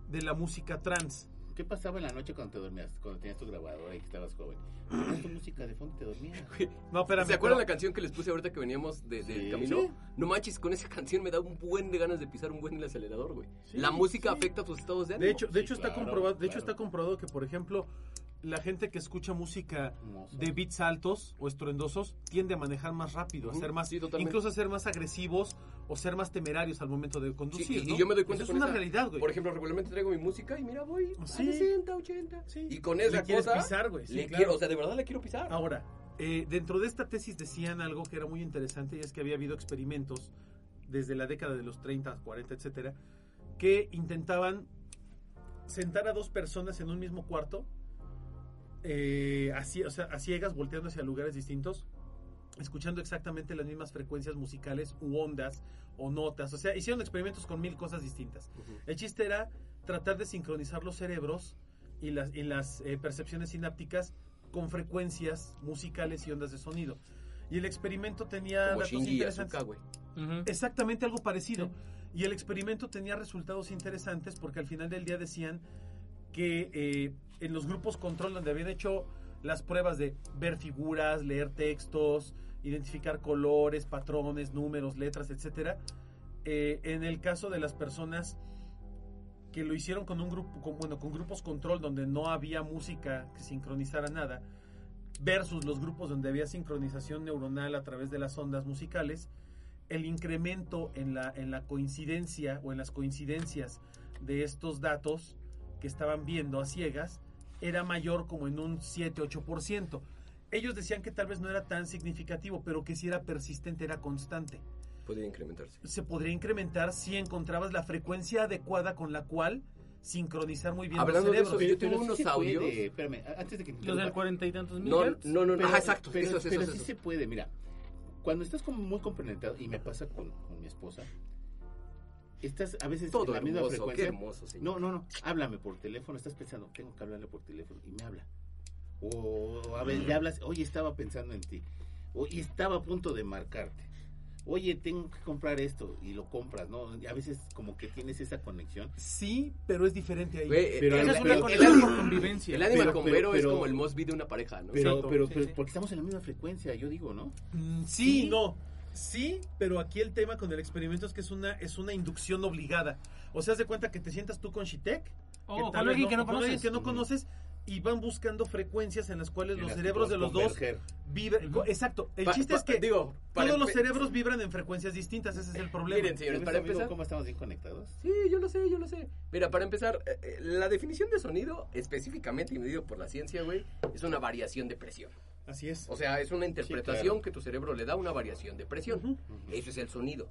de la música trans. ¿Qué pasaba en la noche cuando te dormías? Cuando tenías tu grabadora y que estabas joven. Ponías tu música de fondo y te dormías. *laughs* No, espérame. ¿Se acuerdan la pero- canción que les puse ahorita que veníamos de, del Sí. camino? Sí. No manches, con esa canción me da un buen de ganas de pisar un buen el acelerador, güey. Sí, la música sí. afecta tus estados de ánimo. De hecho, de Sí, hecho está claro, comprobado, de hecho claro. está comprobado que por ejemplo la gente que escucha música Hermoso. de beats altos o estruendosos tiende a manejar más rápido, a ser más, sí, incluso a ser más agresivos o ser más temerarios al momento de conducir. y, y ¿no? yo me doy cuenta Eso es una esa- realidad, güey. Por ejemplo, regularmente traigo mi música y mira, voy Sí. a 60, 80. Sí. Y con Le esa quieres cosa pisar, güey, sí, le claro. quiero, o sea, de verdad le quiero pisar. Ahora, eh, dentro de esta tesis decían algo que era muy interesante y es que había habido experimentos desde la década de los 30, 40, etcétera, que intentaban sentar a dos personas en un mismo cuarto, eh, así, o sea, a ciegas, volteando hacia lugares distintos, escuchando exactamente las mismas frecuencias musicales u ondas o notas. O sea, hicieron experimentos con mil cosas distintas. El chiste era tratar de sincronizar los cerebros y las, y las eh, percepciones sinápticas con frecuencias musicales y ondas de sonido. Y el experimento tenía Como datos Shinji interesantes. Exactamente algo parecido. Y el experimento tenía resultados interesantes porque al final del día decían que eh, en los grupos control donde habían hecho las pruebas de ver figuras, leer textos, identificar colores, patrones, números, letras, etcétera, eh, en el caso de las personas que lo hicieron con un grupo, con, bueno, con grupos control donde no había música que sincronizara nada, versus los grupos donde había sincronización neuronal a través de las ondas musicales, el incremento en la, en la coincidencia o en las coincidencias de estos datos que estaban viendo a ciegas era mayor como en un 7-8%. Ellos decían que tal vez no era tan significativo, pero que si era persistente, era constante. Podría incrementarse. Se podría incrementar si encontrabas la frecuencia adecuada con la cual sincronizar muy bien Hablando los de eso, cerebros. yo tengo Pero sí unos se puede, audios. espérame, antes de que te Los del cuarenta y tantos mil No, no, no, no. Pero- Ajá, exacto. Pero, eso es, pero eso sí se puede, mira. Cuando estás como muy compenetrado, y me pasa con, con mi esposa, estás a veces Todo en la misma hermoso, qué frecuencia. hermoso, señor. No, no, no, háblame por teléfono, estás pensando, tengo que hablarle por teléfono, y me habla. O a ver, le hablas, oye, estaba pensando en ti. Oye, estaba a punto de marcarte. Oye, tengo que comprar esto, y lo compras, ¿no? Y a veces como que tienes esa conexión. Sí, pero es diferente ahí. Güey, Pero- Esa el, es pero- una conexión por convivencia. el animal pero- convero es pero- como el Mosby de una pareja, ¿no? Pero, Exacto, pero, sí, pero- sí. porque estamos en la misma frecuencia, yo digo, ¿no? Mm, sí, Sí. no. Sí, pero aquí el tema con el experimento es que es una, es una inducción obligada. O sea, haz de cuenta que te sientas tú con Shitek. O que con tal vez alguien que no alguien conoces. que no conoces y van buscando frecuencias en las cuales En los las cerebros de los dos vibran. Exacto. El Pa- chiste pa- es que digo, todos los cerebros vibran en frecuencias distintas. Ese es el problema. Miren, señores, ¿Ya ves, para amigo, empezar. ¿Cómo estamos bien conectados? Sí, yo lo sé, yo lo sé. Mira, para empezar, eh, eh, la definición de sonido, específicamente y medido por la ciencia, güey, es una variación de presión. Así es. O sea, es una interpretación claro. que tu cerebro le da una variación de presión. Ujú. Eso es el sonido.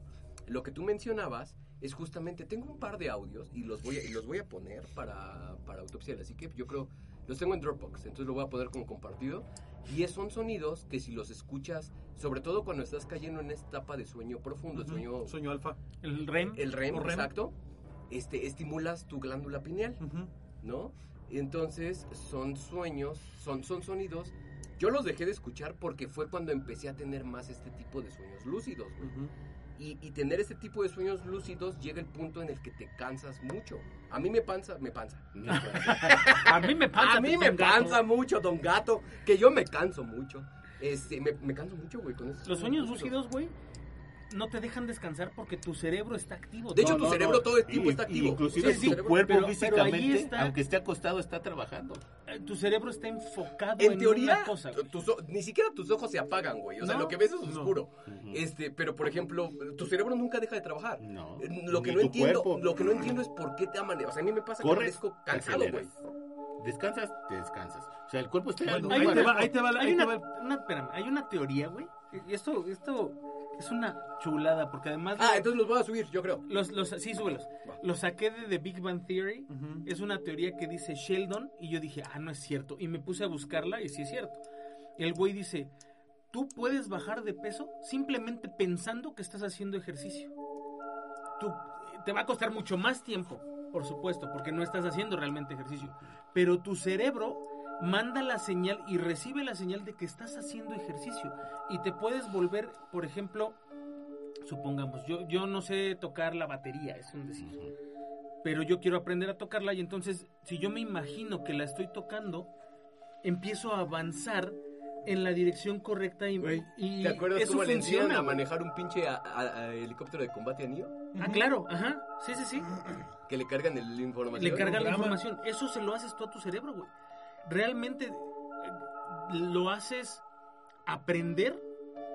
Lo que tú mencionabas es justamente, tengo un par de audios y los voy a, y los voy a poner para, para autopsia, así que yo creo, los tengo en Dropbox, entonces lo voy a poner como compartido. Y es- son sonidos que si los escuchas, sobre todo cuando estás cayendo en esta etapa de sueño profundo, el Ujú. sueño, Sueño alfa. El REM. el REM, REM. exacto, este, estimulas tu glándula pineal. ¿no? Entonces son sueños, son, son sonidos. Yo los dejé de escuchar porque fue cuando empecé a tener más este tipo de sueños lúcidos, güey. Y, y tener este tipo de sueños lúcidos llega el punto en el que te cansas mucho. A mí me panza, me panza. *laughs* A mí me pasa. A mí me panza mucho, don gato, que yo me canso mucho. Este, me, me canso mucho, güey, con estos Los sueños lúcidos, güey, no te dejan descansar porque tu cerebro está activo. De hecho, No, tu no, cerebro no. todo el tiempo Y- está activo. Inclusive Sí, tu cuerpo pero- pero ahí físicamente, está. aunque esté acostado, está trabajando. Eh, tu cerebro está enfocado en, En teoría, una cosa. tus ni siquiera tus ojos se apagan, güey. O sea, lo que ves es no. oscuro. Este, pero por ejemplo, tu cerebro nunca deja de trabajar. No. Eh, Lo que no entiendo, cuerpo. lo que no entiendo es por qué te aman. O sea, a mí me pasa que Corres, te cansado, güey. Descansas, te descansas. O sea, el cuerpo está Bueno, ahí igual. te va, ahí te va, la- hay ahí te una, va. una- espérame, hay una teoría, güey. y Esto, esto es una chulada porque además Ah, entonces los voy a subir, yo creo. los, los, sí, súbelos. Los saqué de The Big Bang Theory. Es una teoría que dice Sheldon y yo dije, ah, no es cierto. Y me puse a buscarla y sí es cierto. El güey dice, tú puedes bajar de peso simplemente pensando que estás haciendo ejercicio. Tú, te va a costar mucho más tiempo, por supuesto, porque no estás haciendo realmente ejercicio. Pero tu cerebro manda la señal y recibe la señal de que estás haciendo ejercicio. Y te puedes volver, por ejemplo, supongamos, yo, yo no sé tocar la batería, es un decir pero yo quiero aprender a tocarla y entonces si yo me imagino que la estoy tocando, empiezo a avanzar en la dirección correcta y, Güey, y ¿Te acuerdas eso cómo le funciona. a manejar un pinche a- a- a helicóptero de combate a Neo? Ah, claro, ajá, sí, sí, sí. Que le cargan el- la información. Le cargan la información. Eso se lo haces tú a tu cerebro, güey. Realmente eh, lo haces aprender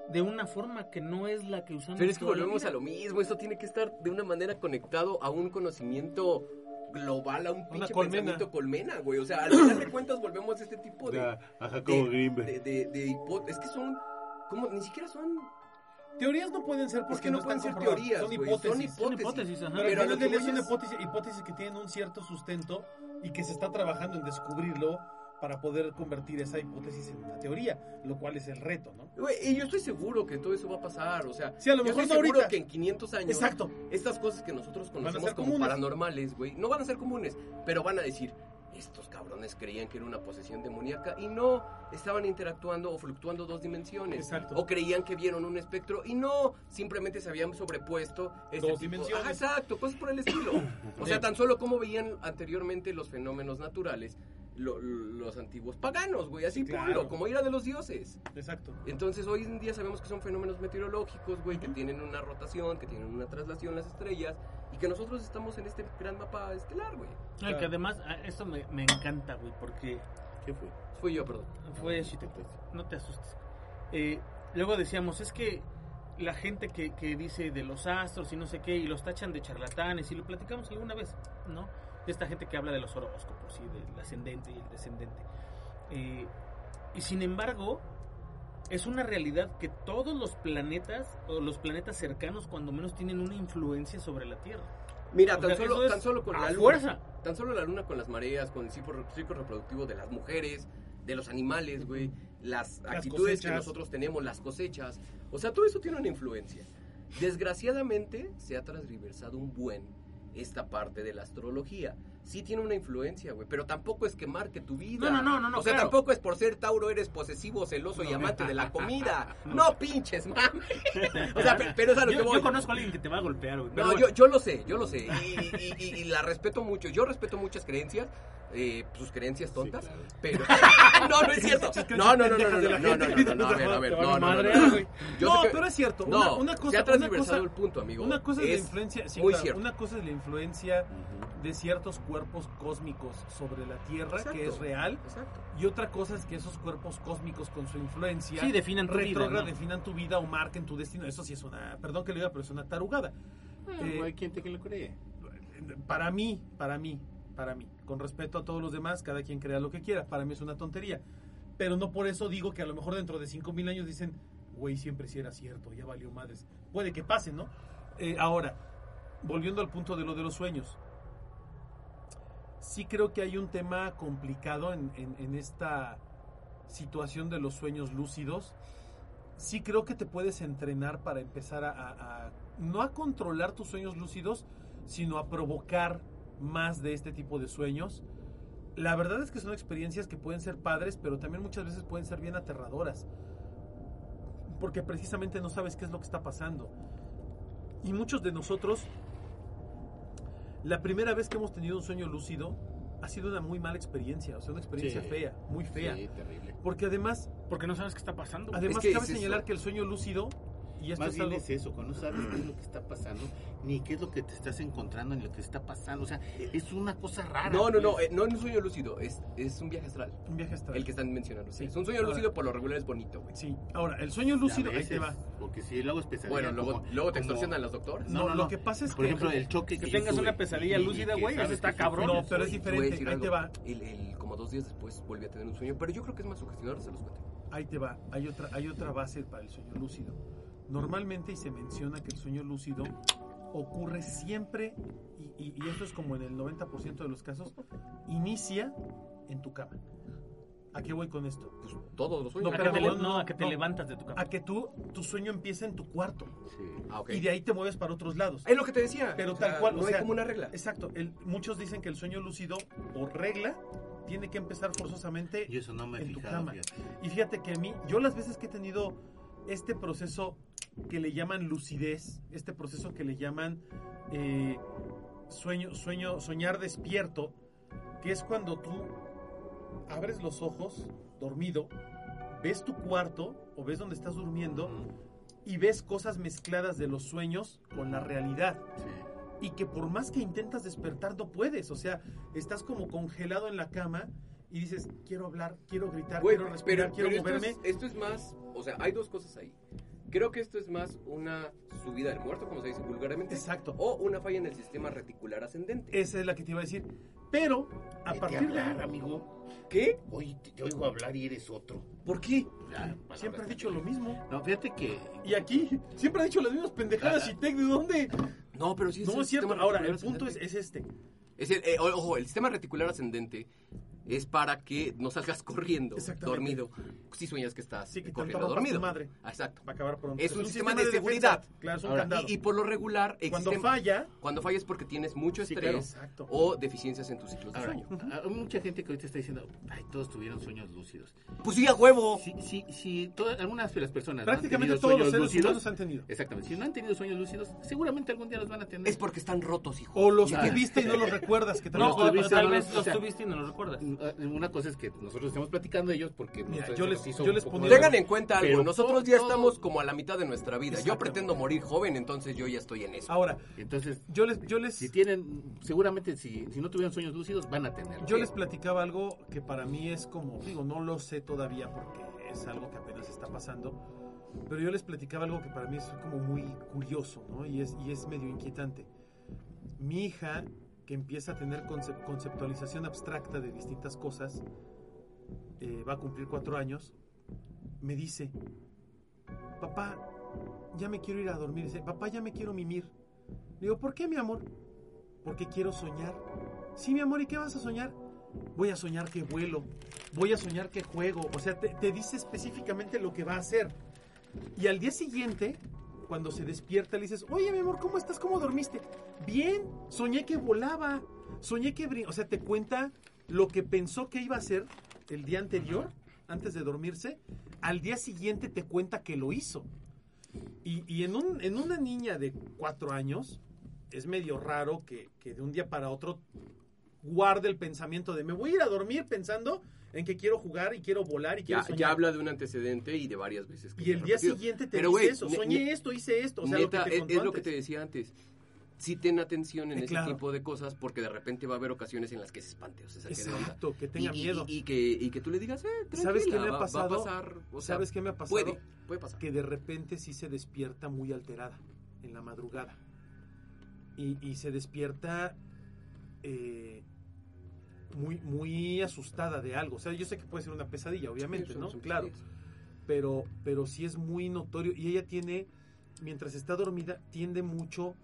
de una forma que no es la que usamos. Pero es que volvemos a lo mismo. Esto tiene que estar de una manera conectado a un conocimiento global, a un pinche colmena. pensamiento colmena, güey. O sea, al final de cuentas volvemos a este tipo de... A Jacobo de, Greenberg. de, de, de hipó- Es que son... como Ni siquiera son... Teorías no pueden ser porque Es que no, pueden ser teorías, Son hipótesis. Son hipótesis. Son hipótesis, ajá. Pero, Pero a lo que voy son es- hipótesis, hipótesis que tienen un cierto sustento y que se está trabajando en descubrirlo para poder convertir esa hipótesis en una teoría, lo cual es el reto, ¿no? Y yo estoy seguro que todo eso va a pasar, o sea... Sí, a lo yo mejor estoy no seguro ahorita. que en 500 años... Exacto. Estas cosas que nosotros conocemos como comunes. paranormales, güey, no van a ser comunes, pero van a decir, estos cabrones creían que era una posesión demoníaca y no, estaban interactuando o fluctuando dos dimensiones. Exacto. O creían que vieron un espectro y no, simplemente se habían sobrepuesto este Dos tipo- dimensiones. Ajá, exacto, cosas por el estilo. *coughs* O sea, tan solo como veían anteriormente los fenómenos naturales lo- los antiguos paganos, güey, así Claro. ponlo, como ira de los dioses. Exacto. Entonces hoy en día sabemos que son fenómenos meteorológicos, güey, que tienen una rotación, que tienen una traslación las estrellas y que nosotros estamos en este gran mapa estelar, güey. No, y que además, ah, esto me, me encanta, güey, porque ¿Qué fue? Fui yo, perdón. fue No te asustes. Eh, luego decíamos, es que la gente que, que dice de los astros y no sé qué, y los tachan de charlatanes, y lo platicamos alguna vez, ¿no? De esta gente que habla de los horóscopos y del ascendente y el descendente. Eh, y sin embargo, es una realidad que todos los planetas, o los planetas cercanos, cuando menos tienen una influencia sobre la Tierra. Mira, O tan sea, solo, tan solo con la luna. fuerza. Tan solo la luna con las mareas, con el ciclo, ciclo reproductivo de las mujeres, de los animales, güey. Las, Las actitudes que cosechas. nosotros tenemos, las cosechas. O sea, todo eso tiene una influencia. Desgraciadamente se ha transversado un buen esta parte de la astrología. Sí tiene una influencia, güey, pero tampoco es que marque tu vida. No, no, no, no, O sea, claro. tampoco es por ser Tauro eres posesivo, celoso y amante de la comida. *laughs* No pinches, mami. O sea, pe- pero es a lo Yo, que voy. yo conozco a alguien que te va a golpear, güey. pero No, bueno. yo, yo lo sé, yo lo sé. Y, y- y- y la respeto mucho. Yo respeto muchas creencias, eh, sus creencias tontas, sí, claro. pero... *laughs* no, no es cierto. *laughs* No, no, no, no, no, no, no, no, a ver, a no, no, no, pero es cierto. No, una, cosa, se ha transversado el punto, amigo. Una cosa es, la influencia, sí, muy cierto. una cosa es la influencia de ciertos cuerpos cósmicos sobre la Tierra, exacto, que es real, exacto. y otra cosa es que esos cuerpos cósmicos con su influencia sí, definan tu retrogra, vida, ¿no? definan tu vida o marquen tu destino. Eso sí es una, perdón que le diga, pero es una tarugada. Mm. Eh, eh, no hay quien te que lo cree. Para mí, para mí, para mí con respeto a todos los demás, cada quien crea lo que quiera, para mí es una tontería. Pero no por eso digo que a lo mejor dentro de 5000 años dicen, güey, siempre sí era cierto, ya valió madres. Puede que pase, ¿no? Eh, ahora, volviendo al punto de lo de los sueños. Sí creo que hay un tema complicado en, esta situación de los sueños lúcidos. Sí creo que te puedes entrenar para empezar a- a- no a controlar tus sueños lúcidos, sino a provocar más de este tipo de sueños. La verdad es que son experiencias que pueden ser padres, pero también muchas veces pueden ser bien aterradoras. Porque precisamente no sabes qué es lo que está pasando. Y muchos de nosotros, la primera vez que hemos tenido un sueño lúcido, ha sido una muy mala experiencia, o sea, una experiencia Sí. fea, muy fea. Sí, terrible. Porque además, Porque no sabes qué está pasando. además que cabe es eso. señalar que el sueño lúcido, y esto Más es bien algo... es eso, cuando no sabes qué es lo que está pasando, ni qué es lo que te estás encontrando, ni lo que está pasando. O sea, es una cosa rara. No, no, no, pues. eh, no es un sueño lúcido, es, es un viaje astral. Un viaje astral. El que están mencionando. Sí. Sí. Es un sueño Ahora- lúcido por lo regular es bonito, güey. Sí, ahora, el sueño lúcido, ahí te va. Porque si luego es pesadilla. Bueno, luego, como- luego te como- extorsionan los doctores. No, lo que pasa es Por que- ejemplo, el choque Que tengas una pesadilla lúcida, güey, eso está cabrón. No, pero es diferente, ahí algo. te va. El, el- como dos días después volví a tener un sueño, pero yo creo que es más sugestionador, se los cuento. Ahí te va, hay otra, hay otra base para el sueño lúcido. Normalmente y se menciona que el sueño lúcido ocurre siempre, y, y- y esto es como en el 90% de los casos, inicia en tu cama. ¿A qué voy con esto? Pues todos los No, sueños. a que te, no, no, no, a que te no. levantas de tu cama. A que tú, tu sueño empieza en tu cuarto Sí. Ah, ok. y de ahí te mueves para otros lados. Es lo que te decía. Pero o sea, tal cual, no o hay sea, como una regla. Exacto, el- muchos dicen que el sueño lúcido, por regla, tiene que empezar forzosamente Yo eso no me he en tu cama. fíjate. Y fíjate que a mí, yo las veces que he tenido este proceso que le llaman lucidez, este proceso que le llaman eh, sueño, sueño, soñar despierto, que es cuando tú abres los ojos, dormido, ves tu cuarto o ves donde estás durmiendo y ves cosas mezcladas de los sueños con la realidad. Sí. y que por más que intentas despertar no puedes, o sea, estás como congelado en la cama y dices, quiero hablar, quiero gritar, Güey, quiero respirar, quiero esto moverme. es- Esto es, más, o sea, hay dos cosas ahí. Creo que esto es más una subida del muerto, como se dice vulgarmente, Exacto. o una falla en el sistema reticular ascendente. Esa es la que te iba a decir. Pero a partir de hablar, ahí, amigo. ¿Qué? Oye, te, te oigo hablar y eres otro. ¿Por qué? Ya, siempre has palabras dicho lo mismo. No, fíjate que Y aquí siempre has dicho las mismas pendejadas y tech, ¿de dónde? No, pero sí No el es cierto. Ahora, el punto es, es este. Es el, eh, ojo, el sistema reticular ascendente es para que no salgas *laughs* corriendo, dormido. Si sueñas que estás Sí, que te corriendo dormido. tu madre. Ah, Exacto. Para acabar pronto. Es un sistema de seguridad. defensa. Claro, es un Ahora, candado. Y, y por lo regular Cuando existen- falla, cuando falla es porque tienes mucho Sí, estrés claro, o deficiencias en tus ciclos de Ahora, sueño. hay mucha gente que ahorita está diciendo, ay, todos tuvieron sueños lúcidos. Pues sí, a huevo. Sí, sí, sí, todas, algunas de las personas no han prácticamente tenido todos los sueños seres lúcidos. han tenido. Exactamente, si no han tenido sueños lúcidos, seguramente algún día los van a tener. Es porque están rotos, hijo. O los Ya. que viste y no los recuerdas, que también No, los o, tuviste, o tal vez los tuviste y no los recuerdas. Una cosa es que nosotros estamos platicando de ellos porque Mira, yo les- hizo yo les Tengan en cuenta algo, Pero nosotros ya todo- estamos como a la mitad de nuestra vida. Yo pretendo morir joven, entonces yo ya estoy en eso. Ahora, Entonces, yo les, yo les, si tienen, seguramente si, si no tuvieron sueños lúcidos, van a tener. yo les platicaba algo que para mí es como, digo, no lo sé todavía porque es algo que apenas está pasando, pero yo les platicaba algo que para mí es como muy curioso, ¿no? Y es, y es medio inquietante. Mi hija, que empieza a tener concep- conceptualización abstracta de distintas cosas, eh, va a cumplir cuatro años, me dice, papá, ya me quiero ir a dormir. Papá, ya me quiero mimir. Le digo, ¿por qué, mi amor? porque quiero soñar. Sí, mi amor, ¿y qué vas a soñar? Voy a soñar que vuelo, voy a soñar que juego. O sea, te, te dice específicamente lo que va a hacer. Y al día siguiente, cuando se despierta, le dices, oye, mi amor, ¿cómo estás? ¿Cómo dormiste? Bien, soñé que volaba, soñé que... brin-". O sea, te cuenta lo que pensó que iba a hacer el día anterior, antes de dormirse. Al día siguiente te cuenta que lo hizo. Y, y en, un, en una niña de cuatro años, es medio raro que, que de un día para otro guarde el pensamiento de me voy a ir a dormir pensando en que quiero jugar y quiero volar y quiero Ya, soñar. ya habla de un antecedente y de varias veces. que Y el día repetido. siguiente te Pero, dice eso, soñé esto, hice esto, o sea, lo que Neta, te es, contó es lo que te decía antes. Sí ten atención en Eh, ese claro. tipo de cosas porque de repente va a haber ocasiones en las que se espante o se saque de onda. Exacto, que tenga Y- miedo. Y, y que, y que tú le digas, eh, ¿Sabes qué me ha pasado? Va, a pasar, o sea, ¿Sabes qué me ha pasado? Puede, puede pasar. Que de repente sí se despierta muy alterada en la madrugada. Y, y se despierta eh, muy, muy asustada de algo. O sea, yo sé que puede ser una pesadilla, obviamente, ¿no? claro. pero, pero sí es muy notorio. Y ella tiene, mientras está dormida, tiende mucho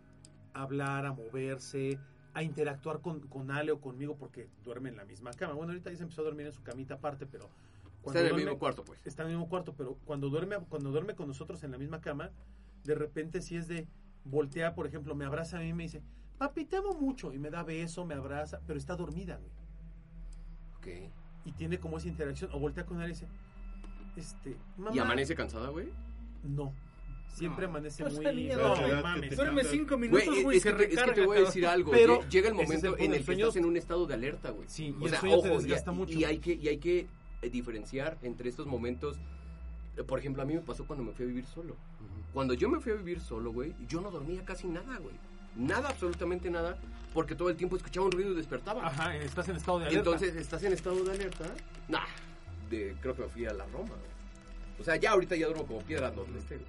a hablar, a moverse, a interactuar con, con Ale o conmigo porque duerme en la misma cama. Bueno, ahorita ya se empezó a dormir en su camita aparte, pero... Está en el duerme- mismo cuarto, pues. Está en el mismo cuarto, pero cuando duerme, cuando duerme con nosotros en la misma cama, de repente sí es de voltea, por ejemplo, me abraza a mí y me dice, papi, te amo mucho, y me da beso, me abraza, pero está dormida, güey Ok. y tiene como esa interacción. O voltea con él y dice, este, mamá. ¿Y amanece cansada, güey? No. Siempre No. amanece Pues muy. no, duerme. mames. Duerme cinco minutos, es, güey, es se que, te- es que recarga. te voy a decir algo. Pero Lle- Llega el momento el en el el que estás en un estado de alerta, güey. Sí, y o el sea, ojo, y- mucho. Y hay que, y hay que eh, diferenciar entre estos momentos. Por ejemplo, a mí me pasó cuando me fui a vivir solo. Cuando yo me fui a vivir solo, güey, yo no dormía casi nada, güey. Nada, absolutamente nada, porque todo el tiempo escuchaba un ruido y despertaba. Ajá, estás en estado de alerta. entonces, ¿estás en estado de alerta? Nah, de, creo que me fui a la Roma. O sea, ya ahorita ya duermo como piedra donde esté.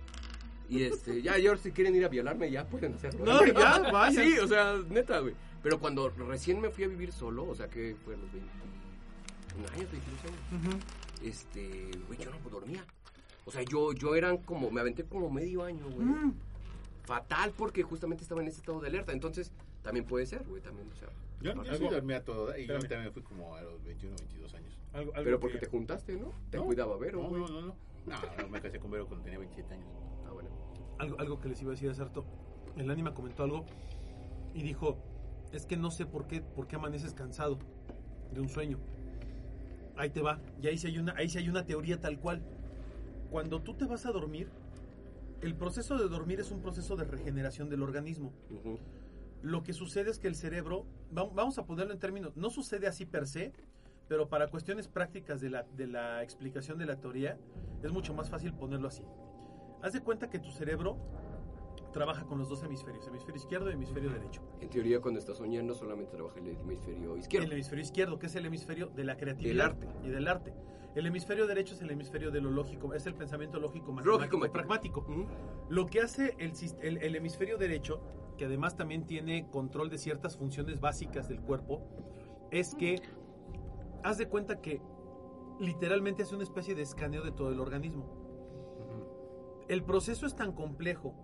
Y este, ya, ya si quieren ir a violarme, ya pueden hacerlo. No, ya, *laughs* vaya. Sí, o sea, neta, güey. Pero cuando recién me fui a vivir solo, o sea, que fue a los 21 años, 22 años, Ujú. este, güey, yo no dormía. O sea, yo, yo eran como, me aventé como medio año, güey. Mm. Fatal porque justamente estaba en ese estado de alerta. Entonces, también puede ser, güey, también, o sea. Yo, yo sí dormía todo y yo también fui como a los 21, 22 años. Algo- algo Pero porque que- te juntaste, ¿no? Te No, cuidaba Vero, No, güey. no, no, no. No, no, me casé con Vero cuando tenía 27 años. Ah, bueno. algo, algo que les iba a decir hace harto. El ánima comentó algo y dijo, es que no sé por qué, por qué amaneces cansado de un sueño. Ahí te va. Y ahí sí hay una, ahí sí hay una teoría tal cual. Cuando tú te vas a dormir, el proceso de dormir es un proceso de regeneración del organismo. Lo que sucede es que el cerebro, va- vamos a ponerlo en términos, no sucede así per se, pero para cuestiones prácticas de la, de la explicación de la teoría, es mucho más fácil ponerlo así. Haz de cuenta que tu cerebro trabaja con los dos hemisferios, hemisferio izquierdo y hemisferio derecho. En teoría, cuando estás soñando, solamente trabaja el hemisferio izquierdo. El hemisferio izquierdo, que es el hemisferio de la creatividad Del arte. y del arte. El hemisferio derecho es el hemisferio de lo lógico, es el pensamiento lógico, matemático, Lógico, pragmático. Lo que hace el, sis- el- el hemisferio derecho, que además también tiene control de ciertas funciones básicas del cuerpo, es que haz de cuenta que literalmente es una especie de escaneo de todo el organismo. El proceso es tan complejo,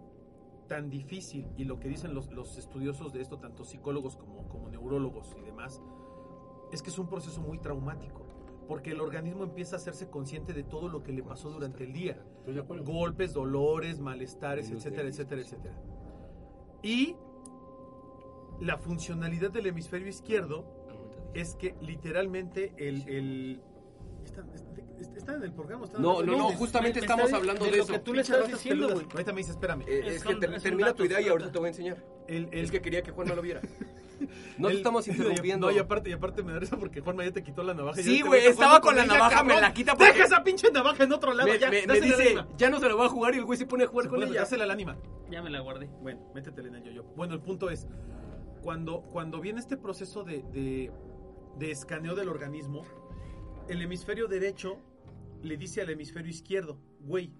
tan difícil, y lo que dicen los, los estudiosos de esto, tanto psicólogos como, como neurólogos y demás, es que es un proceso muy traumático, porque el organismo empieza a hacerse consciente de todo lo que le pasó durante el día. Golpes, dolores, malestares, etcétera, etcétera, etcétera. Y la funcionalidad del hemisferio izquierdo es que literalmente el... el- ¿Están, est- están en el programa? ¿Están No, en no, el- no, me- justamente me estamos está- hablando de de lo eso. que tú le estás diciendo, güey. Ahorita me dice, espérame. Eh, Es es que ter- es termina dato, tu idea y ahorita te voy a enseñar. El, el- Es que quería que Juanma lo viera. *laughs* No te estamos interrumpiendo. *laughs* No, y aparte, y aparte me da risa porque Juanma ya te quitó la navaja. y Sí, güey, estaba con la navaja, me cabrón. la quita porque- Deja esa pinche navaja en otro lado me, ya. me- me dice, ya no se la va a jugar y el güey se pone a jugar Se con ella. dásela al ánima. Ya me la guardé. Bueno, métetela en el yo-yo. Bueno, el punto es, cuando, cuando viene este proceso de, de, de escaneo del organismo, el hemisferio derecho le dice al hemisferio izquierdo, güey,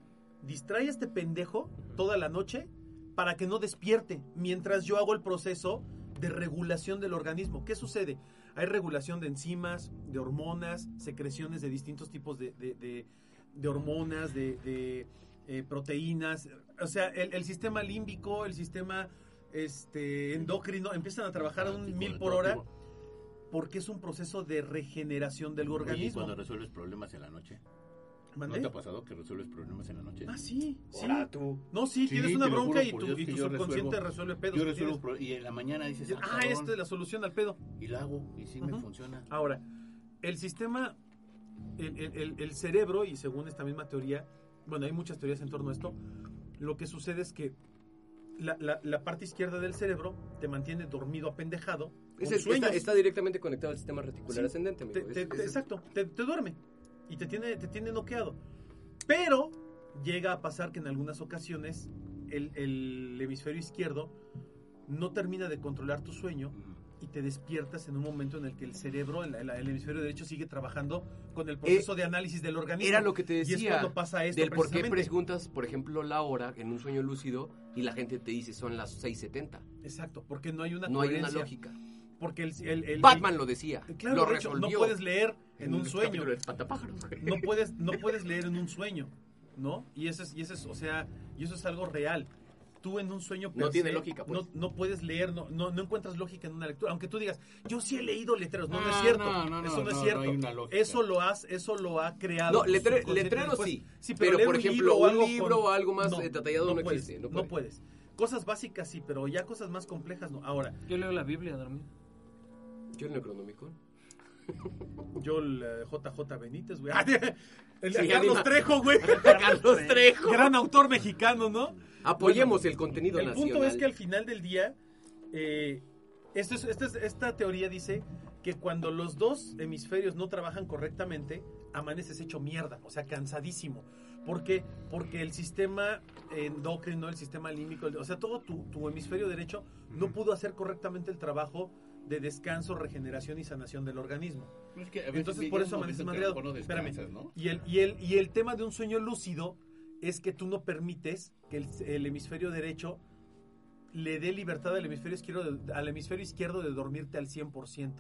distrae a este pendejo toda la noche para que no despierte mientras yo hago el proceso de regulación del organismo. ¿Qué sucede? Hay regulación de enzimas, de hormonas, secreciones de distintos tipos de, de- de- de hormonas, de, de, eh, proteínas. O sea, el, el sistema límbico, el sistema este, endocrino, empiezan a trabajar a un mil por hora. Porque es un proceso de regeneración del Oye, ¿y organismo. cuando resuelves problemas en la noche. ¿Mandé? ¿No te ha pasado que resuelves problemas en la noche? Ah, sí, sí. Tú. No, sí, Sí, tienes una bronca y tu, Dios y que tu yo subconsciente resuelvo. resuelve pedos. Yo resuelvo y en la mañana dices, ah, Ah, esta es la solución al pedo. y la hago y sí me funciona. Ahora, el sistema, el, el- el- el cerebro, y según esta misma teoría, bueno, hay muchas teorías en torno a esto, lo que sucede es que la, la- la parte izquierda del cerebro te mantiene dormido apendejado. Es el- está, está directamente conectado al sistema reticular Sí, ascendente, amigo. Te- es- exacto, te, te duerme y te tiene, te tiene noqueado. Pero llega a pasar que en algunas ocasiones el, el hemisferio izquierdo no termina de controlar tu sueño y te despiertas en un momento en el que el cerebro, el, el- hemisferio derecho, sigue trabajando con el proceso de análisis del organismo. Era lo que te Y es decía. cuando pasa esto del por qué preguntas, por ejemplo, la hora en un sueño lúcido y la gente te dice son las 6.70. Exacto, porque no hay una No hay una coherencia. lógica. Porque el, el- el- Batman lo decía. el- claro, lo resolvió. no puedes leer en un el sueño. no puedes no puedes leer en un sueño no y eso es y eso es o sea y eso es algo real tú en un sueño No tiene lógica, pues. no, no puedes leer no, no no encuentras lógica en una lectura aunque tú digas yo sí he leído letreros no no, es cierto no, no, no, eso no, es cierto no hay una lógica. eso lo has eso lo ha creado No, letre- letreros sí. sí Pero, por un ejemplo, libro o un algo libro con- o algo más detallado no puedes, existe, no no puedes. puedes cosas básicas sí pero ya cosas más complejas no ahora Yo leo la Biblia a dormir. Yo el Necronomicon. Yo el eh, JJ Benítez güey el Sí, Carlos. Trejo güey *laughs* Carlos Trejo. gran autor mexicano no Apoyemos el contenido El nacional. punto es que al final del día, eh, esto es- esta, es- esta teoría dice que cuando los dos hemisferios no trabajan correctamente, amaneces hecho mierda, o sea, cansadísimo. ¿Por qué? Porque el sistema endocrino, el sistema límbico, o sea, todo tu, tu hemisferio derecho no pudo hacer correctamente el trabajo de descanso, regeneración y sanación del organismo. Es que Entonces, por eso amaneces madreado. no Espérame. ¿no? Y el, y, el, y el tema de un sueño lúcido es que tú no permites que el, el hemisferio derecho le dé libertad al hemisferio izquierdo de, al hemisferio izquierdo de dormirte al 100%.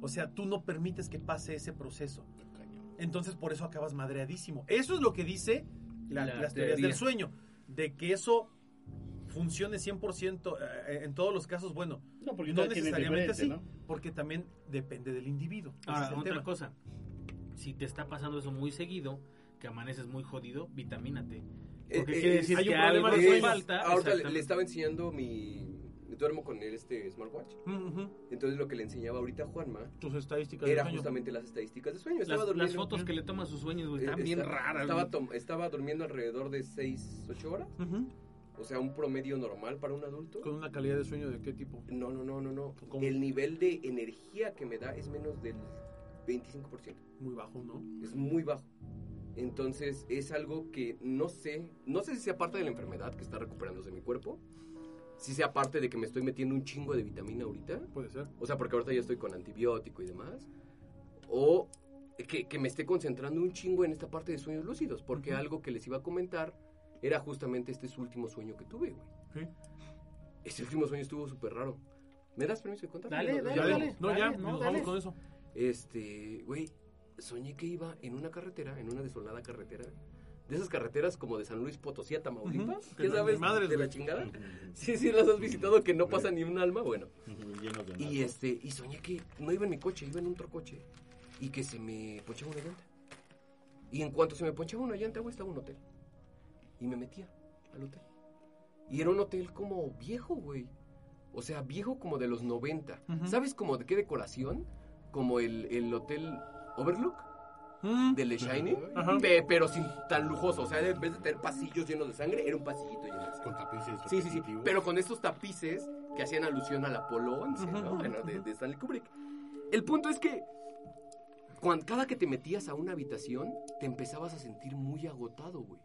O sea, tú no permites que pase ese proceso. Entonces, por eso acabas madreadísimo. Eso es lo que dice la- La las teorías teoría. del sueño. De que eso funcione 100% eh, en todos los casos, bueno, No, porque no necesariamente así, diferente, porque también depende del individuo. Ahora, otra tema. cosa. Si te está pasando eso muy seguido, que amaneces muy jodido, vitamínate. Porque Eh, quiere eh, decir hay un que problema algo de te sueños. falta. Ahorita le, le estaba enseñando mi... Duermo con el, este smartwatch. Ujú. Entonces lo que le enseñaba ahorita a Juanma Tus estadísticas de era sueño. justamente las estadísticas de sueño. Las, Estaba las durmiendo... fotos que le toman sus sueños, güey, eh, están bien esta- raras. Estaba, estaba durmiendo alrededor de 6, 8 horas. Ujú. O sea, un promedio normal para un adulto. ¿Con una calidad de sueño de qué tipo? No, no, no, no, no. ¿Cómo? El nivel de energía que me da es menos del 25%. Muy bajo, ¿no? Es muy bajo. Entonces es algo que no sé, no sé si sea parte de la enfermedad que está recuperándose mi cuerpo, si sea parte de que me estoy metiendo un chingo de vitamina ahorita, Puede ser. o sea, porque ahorita ya estoy con antibiótico y demás, o que, que me esté concentrando un chingo en esta parte de sueños lúcidos, porque algo que les iba a comentar era justamente este su último sueño que tuve, güey. Sí. Ese último sueño estuvo súper raro. ¿Me das permiso de contar? Dale, No, dale, Ya, ya- dale. no, ya, no, vamos con eso. Este, güey, soñé que iba en una carretera, en una desolada carretera. De esas carreteras como de San Luis Potosí a Tamaulipas. ¿Qué sabes? de la chingada. Sí, sí, las has visitado que no pasa ni un alma. Bueno, y este, y soñé que no iba en mi coche, iba en otro coche. Y que se me ponchaba una llanta. Y en cuanto se me ponchaba una llanta, güey, estaba un hotel. Y me metía al hotel. Y era un hotel como viejo, güey. O sea, viejo como de los 90. Ujú. ¿Sabes como de qué decoración? Como el, el hotel Overlook de The Shining. Ajá. Pero sin tan lujoso. O sea, en vez de tener pasillos llenos de sangre, era un pasillito lleno de Con sangre. tapices Sí, sí, sí. Pero con estos tapices que hacían alusión al Apolo 11, ¿no? Bueno, de, de Stanley Kubrick. El punto es que cuan- cada que te metías a una habitación, te empezabas a sentir muy agotado, güey.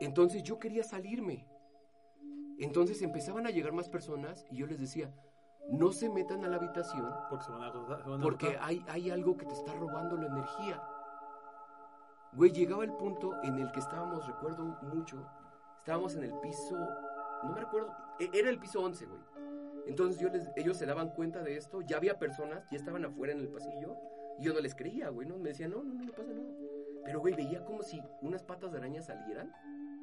Entonces yo quería salirme. Entonces empezaban a llegar más personas y yo les decía, no se metan a la habitación Porque se van a se van a porque hay, hay algo que te está robando la energía. Güey, llegaba el punto en el que estábamos, recuerdo mucho, estábamos en el piso, no me recuerdo, e- era el piso 11, güey. Entonces yo les, ellos se daban cuenta de esto, ya había personas, ya estaban afuera en el pasillo, y yo no les creía, güey, ¿no? Me decían, no, no, no, no pasa nada. Pero, güey, veía como si unas patas de araña salieran,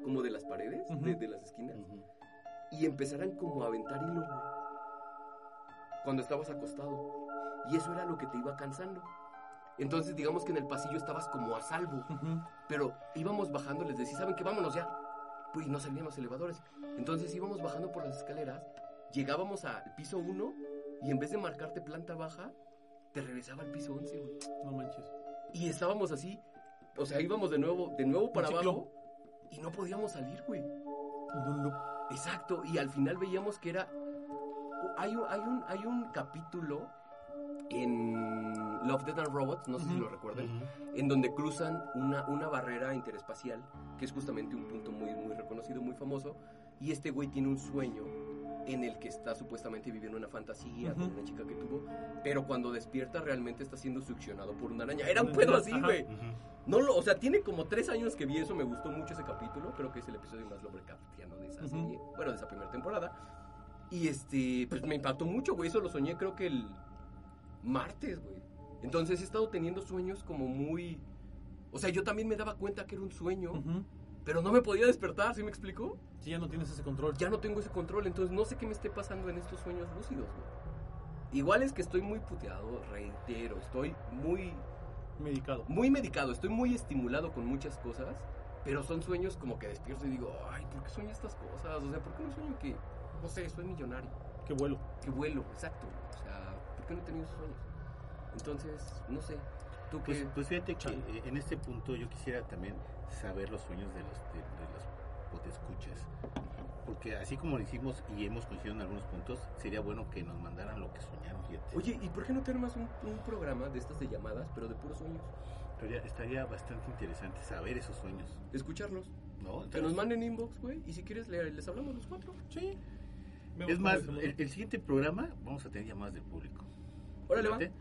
como de las paredes, de, Ujú. de las esquinas, Ujú. y empezaran como a aventar hilo, güey. Cuando estabas acostado. Y eso era lo que te iba cansando. Entonces, digamos que en el pasillo estabas como a salvo. Ujú. Pero íbamos bajando, les decía, ¿saben qué? Vámonos ya. Pues no salían los elevadores. Entonces íbamos bajando por las escaleras, llegábamos al piso 1 y en vez de marcarte planta baja, te regresaba al piso 11, güey. No manches. Y estábamos así, o sea, íbamos de nuevo, de nuevo para abajo y no podíamos salir, güey. Exacto, y al final veíamos que era... Hay un, hay un, hay un capítulo en Love, Death and Robots, no sé si lo recuerdan, en donde cruzan una, una barrera interespacial, que es justamente un punto muy, muy reconocido, muy famoso, y este güey tiene un sueño en el que está supuestamente viviendo una fantasía con Ujú. una chica que tuvo, pero cuando despierta realmente está siendo succionado por una araña. Era un pedo así, güey. No lo, o sea, tiene como tres años que vi eso, me gustó mucho ese capítulo, creo que es el episodio más Lovecraftiano de esa serie, bueno, de esa primera temporada. Y este, pues me impactó mucho, güey, eso lo soñé creo que el martes, güey. Entonces he estado teniendo sueños como muy... O sea, yo también me daba cuenta que era un sueño. Pero no me podía despertar, ¿sí me explico? Sí, ya no tienes ese control. Ya no tengo ese control, entonces no sé qué me esté pasando en estos sueños lúcidos, güey. Igual es que estoy muy puteado, reitero, estoy muy Medicado. muy medicado, estoy muy estimulado con muchas cosas, pero son sueños como que despierto y digo, ay, ¿por qué sueño estas cosas? O sea, ¿por qué no sueño que, no sé, soy millonario, Qué vuelo. que vuelo? Exacto, o sea, ¿por qué no he tenido esos sueños? Entonces, no sé, tú Pues, qué... pues fíjate que eh, en este punto yo quisiera también saber los sueños de los, de, de los potescuchas. Porque así como lo hicimos y hemos coincidido en algunos puntos, sería bueno que nos mandaran lo que soñaron, fíjate. Oye, ¿y por qué no te armas un, un programa de estas de llamadas, pero de puros sueños? Estaría, estaría bastante interesante saber esos sueños, Escucharlos. ¿no? Que Entonces, nos manden inbox, güey, y si quieres le- les hablamos los cuatro. Sí. Es más, el, el siguiente programa vamos a tener llamadas del público. Órale, va. Fíjate,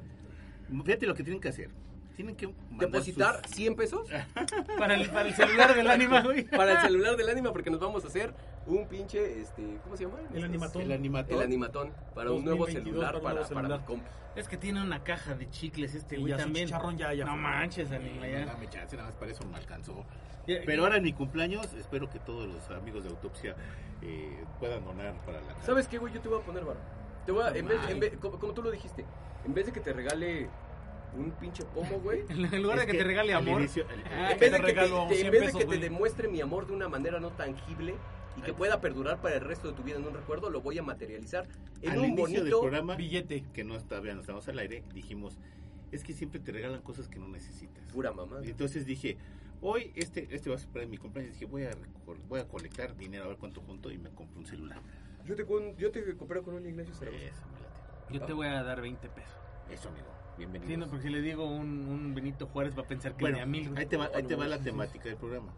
fíjate lo que tienen que hacer. Tienen que Depositar sus- 100 pesos *laughs* Para el, para el celular del ánima, güey. para el *laughs* celular del ánima porque nos vamos a hacer un pinche, este, ¿cómo se llama? El animatón. el animatón. El animatón para un nuevo 2022 celular para para, para mi compa. Es que tiene una caja de chicles este güey también. chicharrón ya- ya no fue. manches, anima, No, ya. dame chance, nada más para eso me alcanzó. Pero ahora en mi cumpleaños, espero que todos los amigos de autopsia eh, puedan donar para la casa. ¿Sabes qué, güey? Yo te voy a poner varo. Te voy a, en vez, en vez- como, como tú lo dijiste, en vez de que te regale un pinche pomo, güey, *laughs* En lugar de Es que, te regale al amor. inicio- al- Ah, en vez de que te, regalo te- 100 en vez de pesos, que te demuestre mi amor de una manera no tangible y que pueda perdurar para el resto de tu vida en un recuerdo, lo voy a materializar en al un inicio del bonito programa, Billete. que no está, no estamos al aire, dijimos, es que siempre te regalan cosas que no necesitas. pura mamá. Y entonces dije, hoy este este va a ser para mi cumpleaños. Dije, voy a, voy a colectar dinero a ver cuánto junto y me compro un celular. Yo te, yo te compré con un Ignacio Zaragoza. Yo te voy a dar 20 pesos. Eso, amigo. Bienvenido. Sí, no, porque si le digo un, un Benito Juárez va a pensar que Bueno, de a mil. ahí te va, ahí te va la Sí, sí, sí. temática del programa.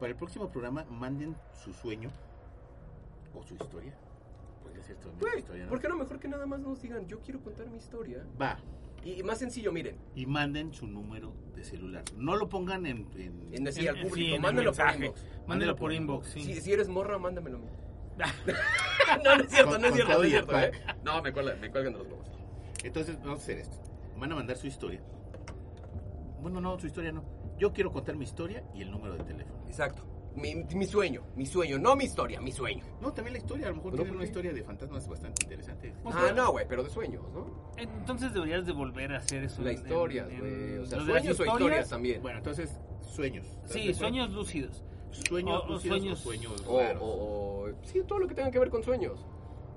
Para el próximo programa, manden su sueño o su historia. Podría ser Güey, historia, ¿no? ¿por qué no mejor que nada más nos digan, yo quiero contar mi historia? Va. Y, más sencillo, miren, Y manden su número de celular. No lo pongan en... en- en decir al sí, público, el mándalo por inbox. Mándelo por inbox, sí. Si, si eres morra, mándamelo *laughs* *laughs* no, no es cierto, Con- no es cierto, no es cierto, ¿eh? No, me cuelgan, me cuelgan de los huevos. Entonces, vamos a hacer esto. Van a mandar su historia. Bueno, no, su historia no. Yo quiero contar mi historia y el número de teléfono. Exacto. Mi, mi sueño, mi sueño, no mi historia, mi sueño. No, también la historia. A lo mejor ¿Pero tienen una historia de fantasmas bastante interesante. O Ah, sea, no, güey, pero de sueños, ¿no? Entonces deberías de volver a hacer eso. La en- historia, en- güey. O sea, lo de las sueños o historias también. Bueno, entonces, sueños. ¿Estás de Sí, acuerdo? sueños lúcidos. Sueños, o- o lúcidos sueños- o sueños O, raros. o, o- sí, todo lo que tenga que ver con sueños.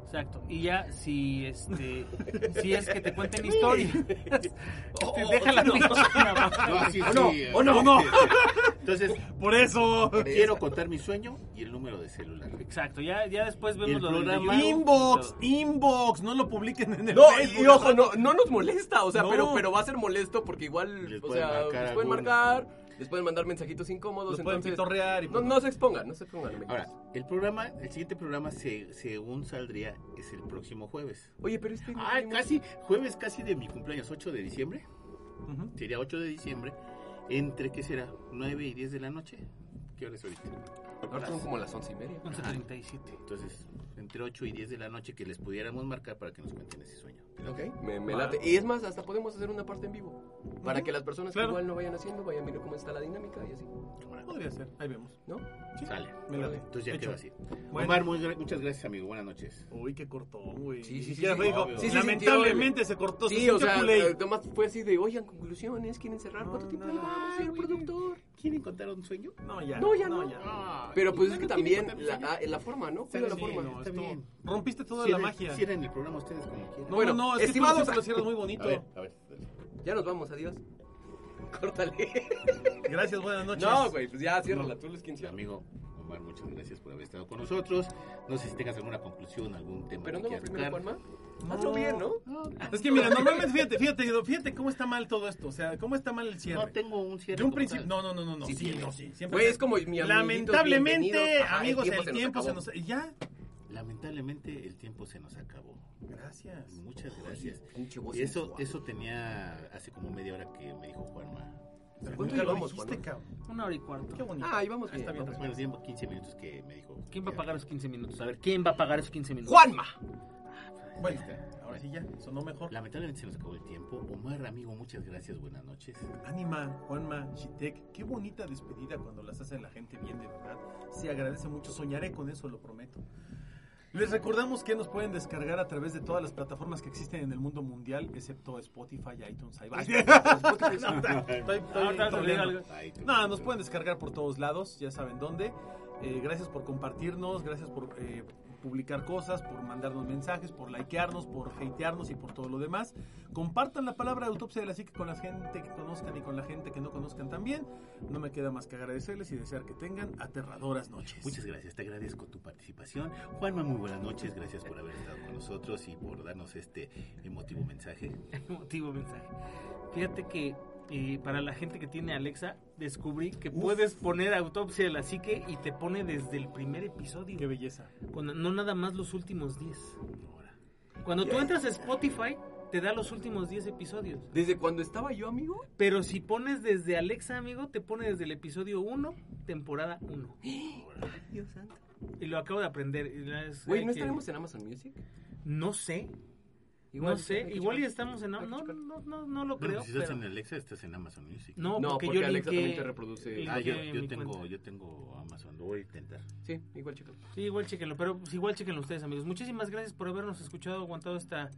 Exacto. Y ya, si este. *laughs* si es que te cuenten historia. O- *laughs* Te o- deja la no. pinche *laughs* No, sí, ¿O no? sí, ¿O no? Entonces, Por eso. quiero contar mi sueño y el número de celular. Exacto, ya, ya después vemos El lo del Inbox, inbox, no lo publiquen en el No, Facebook. y ojo, no, no nos molesta, o sea, No. pero, pero va a ser molesto porque igual, Les o pueden sea, marcar les pueden algún- marcar, les pueden mandar mensajitos incómodos, Los pueden entonces pitorrear y no, pues- no se expongan, no se expongan. amigos. Ahora, el programa, el siguiente programa, se, según saldría, es el próximo jueves. Oye, pero este no- casi, jueves casi de mi cumpleaños, 8 de diciembre. Sería 8 de diciembre. ¿Entre qué será? ¿9 y 10 de la noche? ¿Qué hora es ahorita? Ahora son como las once y media. 11.37. Entonces, entre 8 y 10 de la noche que les pudiéramos marcar para que nos cuenten ese sueño. Ok, me, me late. Y es más, hasta podemos hacer una parte en vivo. Para que las personas Claro. que igual no vayan haciendo vayan viendo cómo está la dinámica y así. Podría ser, ahí vemos. ¿No? Sí, Sale. me late. Entonces ya Hecho. quedó así. Bueno. Omar, muy gra- muchas gracias, amigo. Buenas noches. Uy, qué cortón, güey. Sí, sí, Ni sí, siquiera sí, fue, dijo, obvio. Sí, sí, lamentablemente se cortó. Sí, se o sea, culé. eh, Tomás fue así de, oigan, conclusiones, quieren cerrar, No, ¿cuánto tiempo no, llevamos, señor güey. productor? ¿Quieren contar un sueño? No, ya. No, ya no. Ah, Pero pues es que ¿quieren también la, ah, la forma, ¿no? Cuida la forma. no, está esto- bien. Rompiste toda Cierren- la magia. Cierren el programa ustedes como quieran. No, Bueno, no, es que estimados- siempre lo cierras muy *laughs* A bonito. ver, a ver. Ya nos vamos, adiós. *laughs* Córtale. Gracias, buenas noches. No, güey, pues ya, ciérrala, tú eres quien cierra. Amigo Omar, muchas gracias por haber estado con nosotros. No sé si tengas alguna conclusión, algún tema Pero que no quieras primero, tocar. Juanma. No. Hazlo bien, ¿no? Es que mira, normalmente, fíjate, fíjate, fíjate cómo está mal todo esto. O sea, cómo está mal el cierre. No tengo un cierre. De un principio. No, no, no, no, no. Sí, Sí, no, sí. Siempre Güey, es como mi Lamentablemente. Ajá, amigos, el tiempo se nos. Ya. Lamentablemente el tiempo se nos acabó. Gracias. Muchas gracias. Y eso, eso tenía hace como media hora que me dijo Juanma. ¿Cuánto Nunca lo llevamos, dijiste, Juanma? cabrón. Una hora y cuarto. Qué bonito. Ah, ahí vamos bien. está bien, vamos tiempo 15 minutos que me dijo. ¿Quién va a pagar esos 15 minutos? A ver, ¿quién va a pagar esos 15 minutos? Juanma. Bueno, ahora sí ya, sonó mejor. Lamentablemente se nos acabó el tiempo. Omar, amigo, muchas gracias. Buenas noches. Anima, Juanma, Shitek, qué bonita despedida cuando las hace la gente bien, de verdad. Se agradece mucho, soñaré con eso, lo prometo. Les recordamos que nos pueden descargar a través de todas las plataformas que existen en el mundo mundial, excepto Spotify, iTunes. No, nos pueden descargar por todos lados, ya saben dónde. Eh, gracias por compartirnos, gracias por eh, publicar cosas, por mandarnos mensajes, por likearnos, por hatearnos y por todo lo demás. Compartan la palabra autopsia de la psique con la gente que conozcan y con la gente que no conozcan también. No me queda más que agradecerles y desear que tengan aterradoras noches. Muchas gracias, te agradezco tu participación. Juanma, muy buenas noches, gracias por haber estado con nosotros y por darnos este emotivo mensaje. *laughs* Emotivo mensaje. Fíjate que eh, para la gente que tiene Alexa, descubrí que puedes poner autopsia de la psique y te pone desde el primer episodio. Qué belleza. Cuando- no nada más los últimos 10. Cuando tú entras a Spotify, te da los últimos 10 episodios. Desde cuando estaba yo, amigo. Pero si pones desde Alexa, amigo, te pone desde el episodio 1, temporada 1. *gasps* Dios santo. Y lo acabo de aprender. Güey, ¿no que- estaremos en Amazon Music? No sé. No sé. Igual ya estamos en... No, no, no, no, no lo creo. si estás pero- en Alexa, estás en Amazon Music. No, No, porque, porque yo Alexa también te reproduce. Ah, yo, tengo, yo tengo Amazon, lo voy a intentar. Sí, igual, chicos. Sí, igual chequenlo, pero pues, igual chequenlo ustedes, amigos. Muchísimas gracias por habernos escuchado, aguantado esta,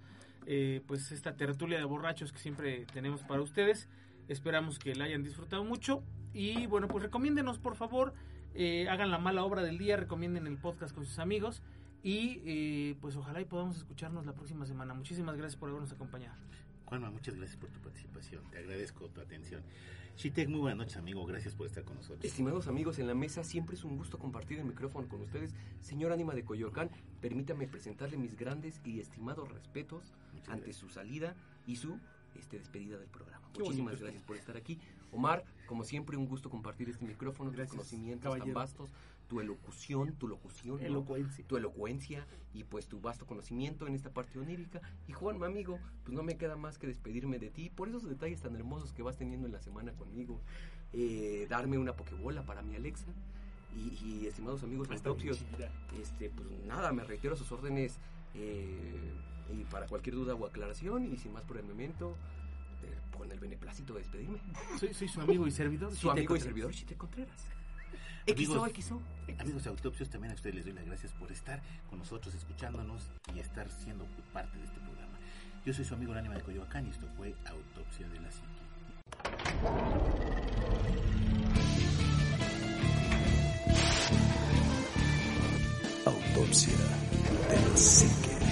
eh, pues esta tertulia de borrachos que siempre tenemos para ustedes. Esperamos que la hayan disfrutado mucho y bueno, pues recomiéndenos por favor, eh, hagan la mala obra del día, recomienden el podcast con sus amigos y eh, pues ojalá y podamos escucharnos la próxima semana. Muchísimas gracias por habernos acompañado. Juanma, muchas gracias por tu participación. Te agradezco tu atención. Shitek, muy buenas noches, amigo. Gracias por estar con nosotros. Estimados amigos en la mesa, siempre es un gusto compartir el micrófono con ustedes. Señor Ánima de Coyoacán, permítame presentarle mis grandes y estimados respetos Muchas ante gracias. su salida y su este, despedida del programa. Qué Muchísimas bonito gracias por estar aquí. Omar, como siempre, un gusto compartir este micrófono, Gracias, tus conocimientos caballero. tan vastos, tu elocución, tu locución, tu elocuencia y pues tu vasto conocimiento en esta parte onírica. Y Juan, amigo, pues no me queda más que despedirme de ti por esos detalles tan hermosos que vas teniendo en la semana conmigo. Eh, darme una pokebola para mi Alexa. Y, y, estimados amigos autopsios, este, pues nada, me reitero a sus órdenes eh, y para cualquier duda o aclaración y sin más por el momento, eh, con el beneplácito de despedirme. Soy, soy su amigo y servidor. Su Chite amigo y servidor Chite Contreras. Amigos, XO, XO. Amigos de Autopsios, también a ustedes les doy las gracias por estar con nosotros, escuchándonos y estar siendo parte de este programa. Yo soy su amigo el ánima de Coyoacán y esto fue Autopsia de la Psique. Autopsia de la psique.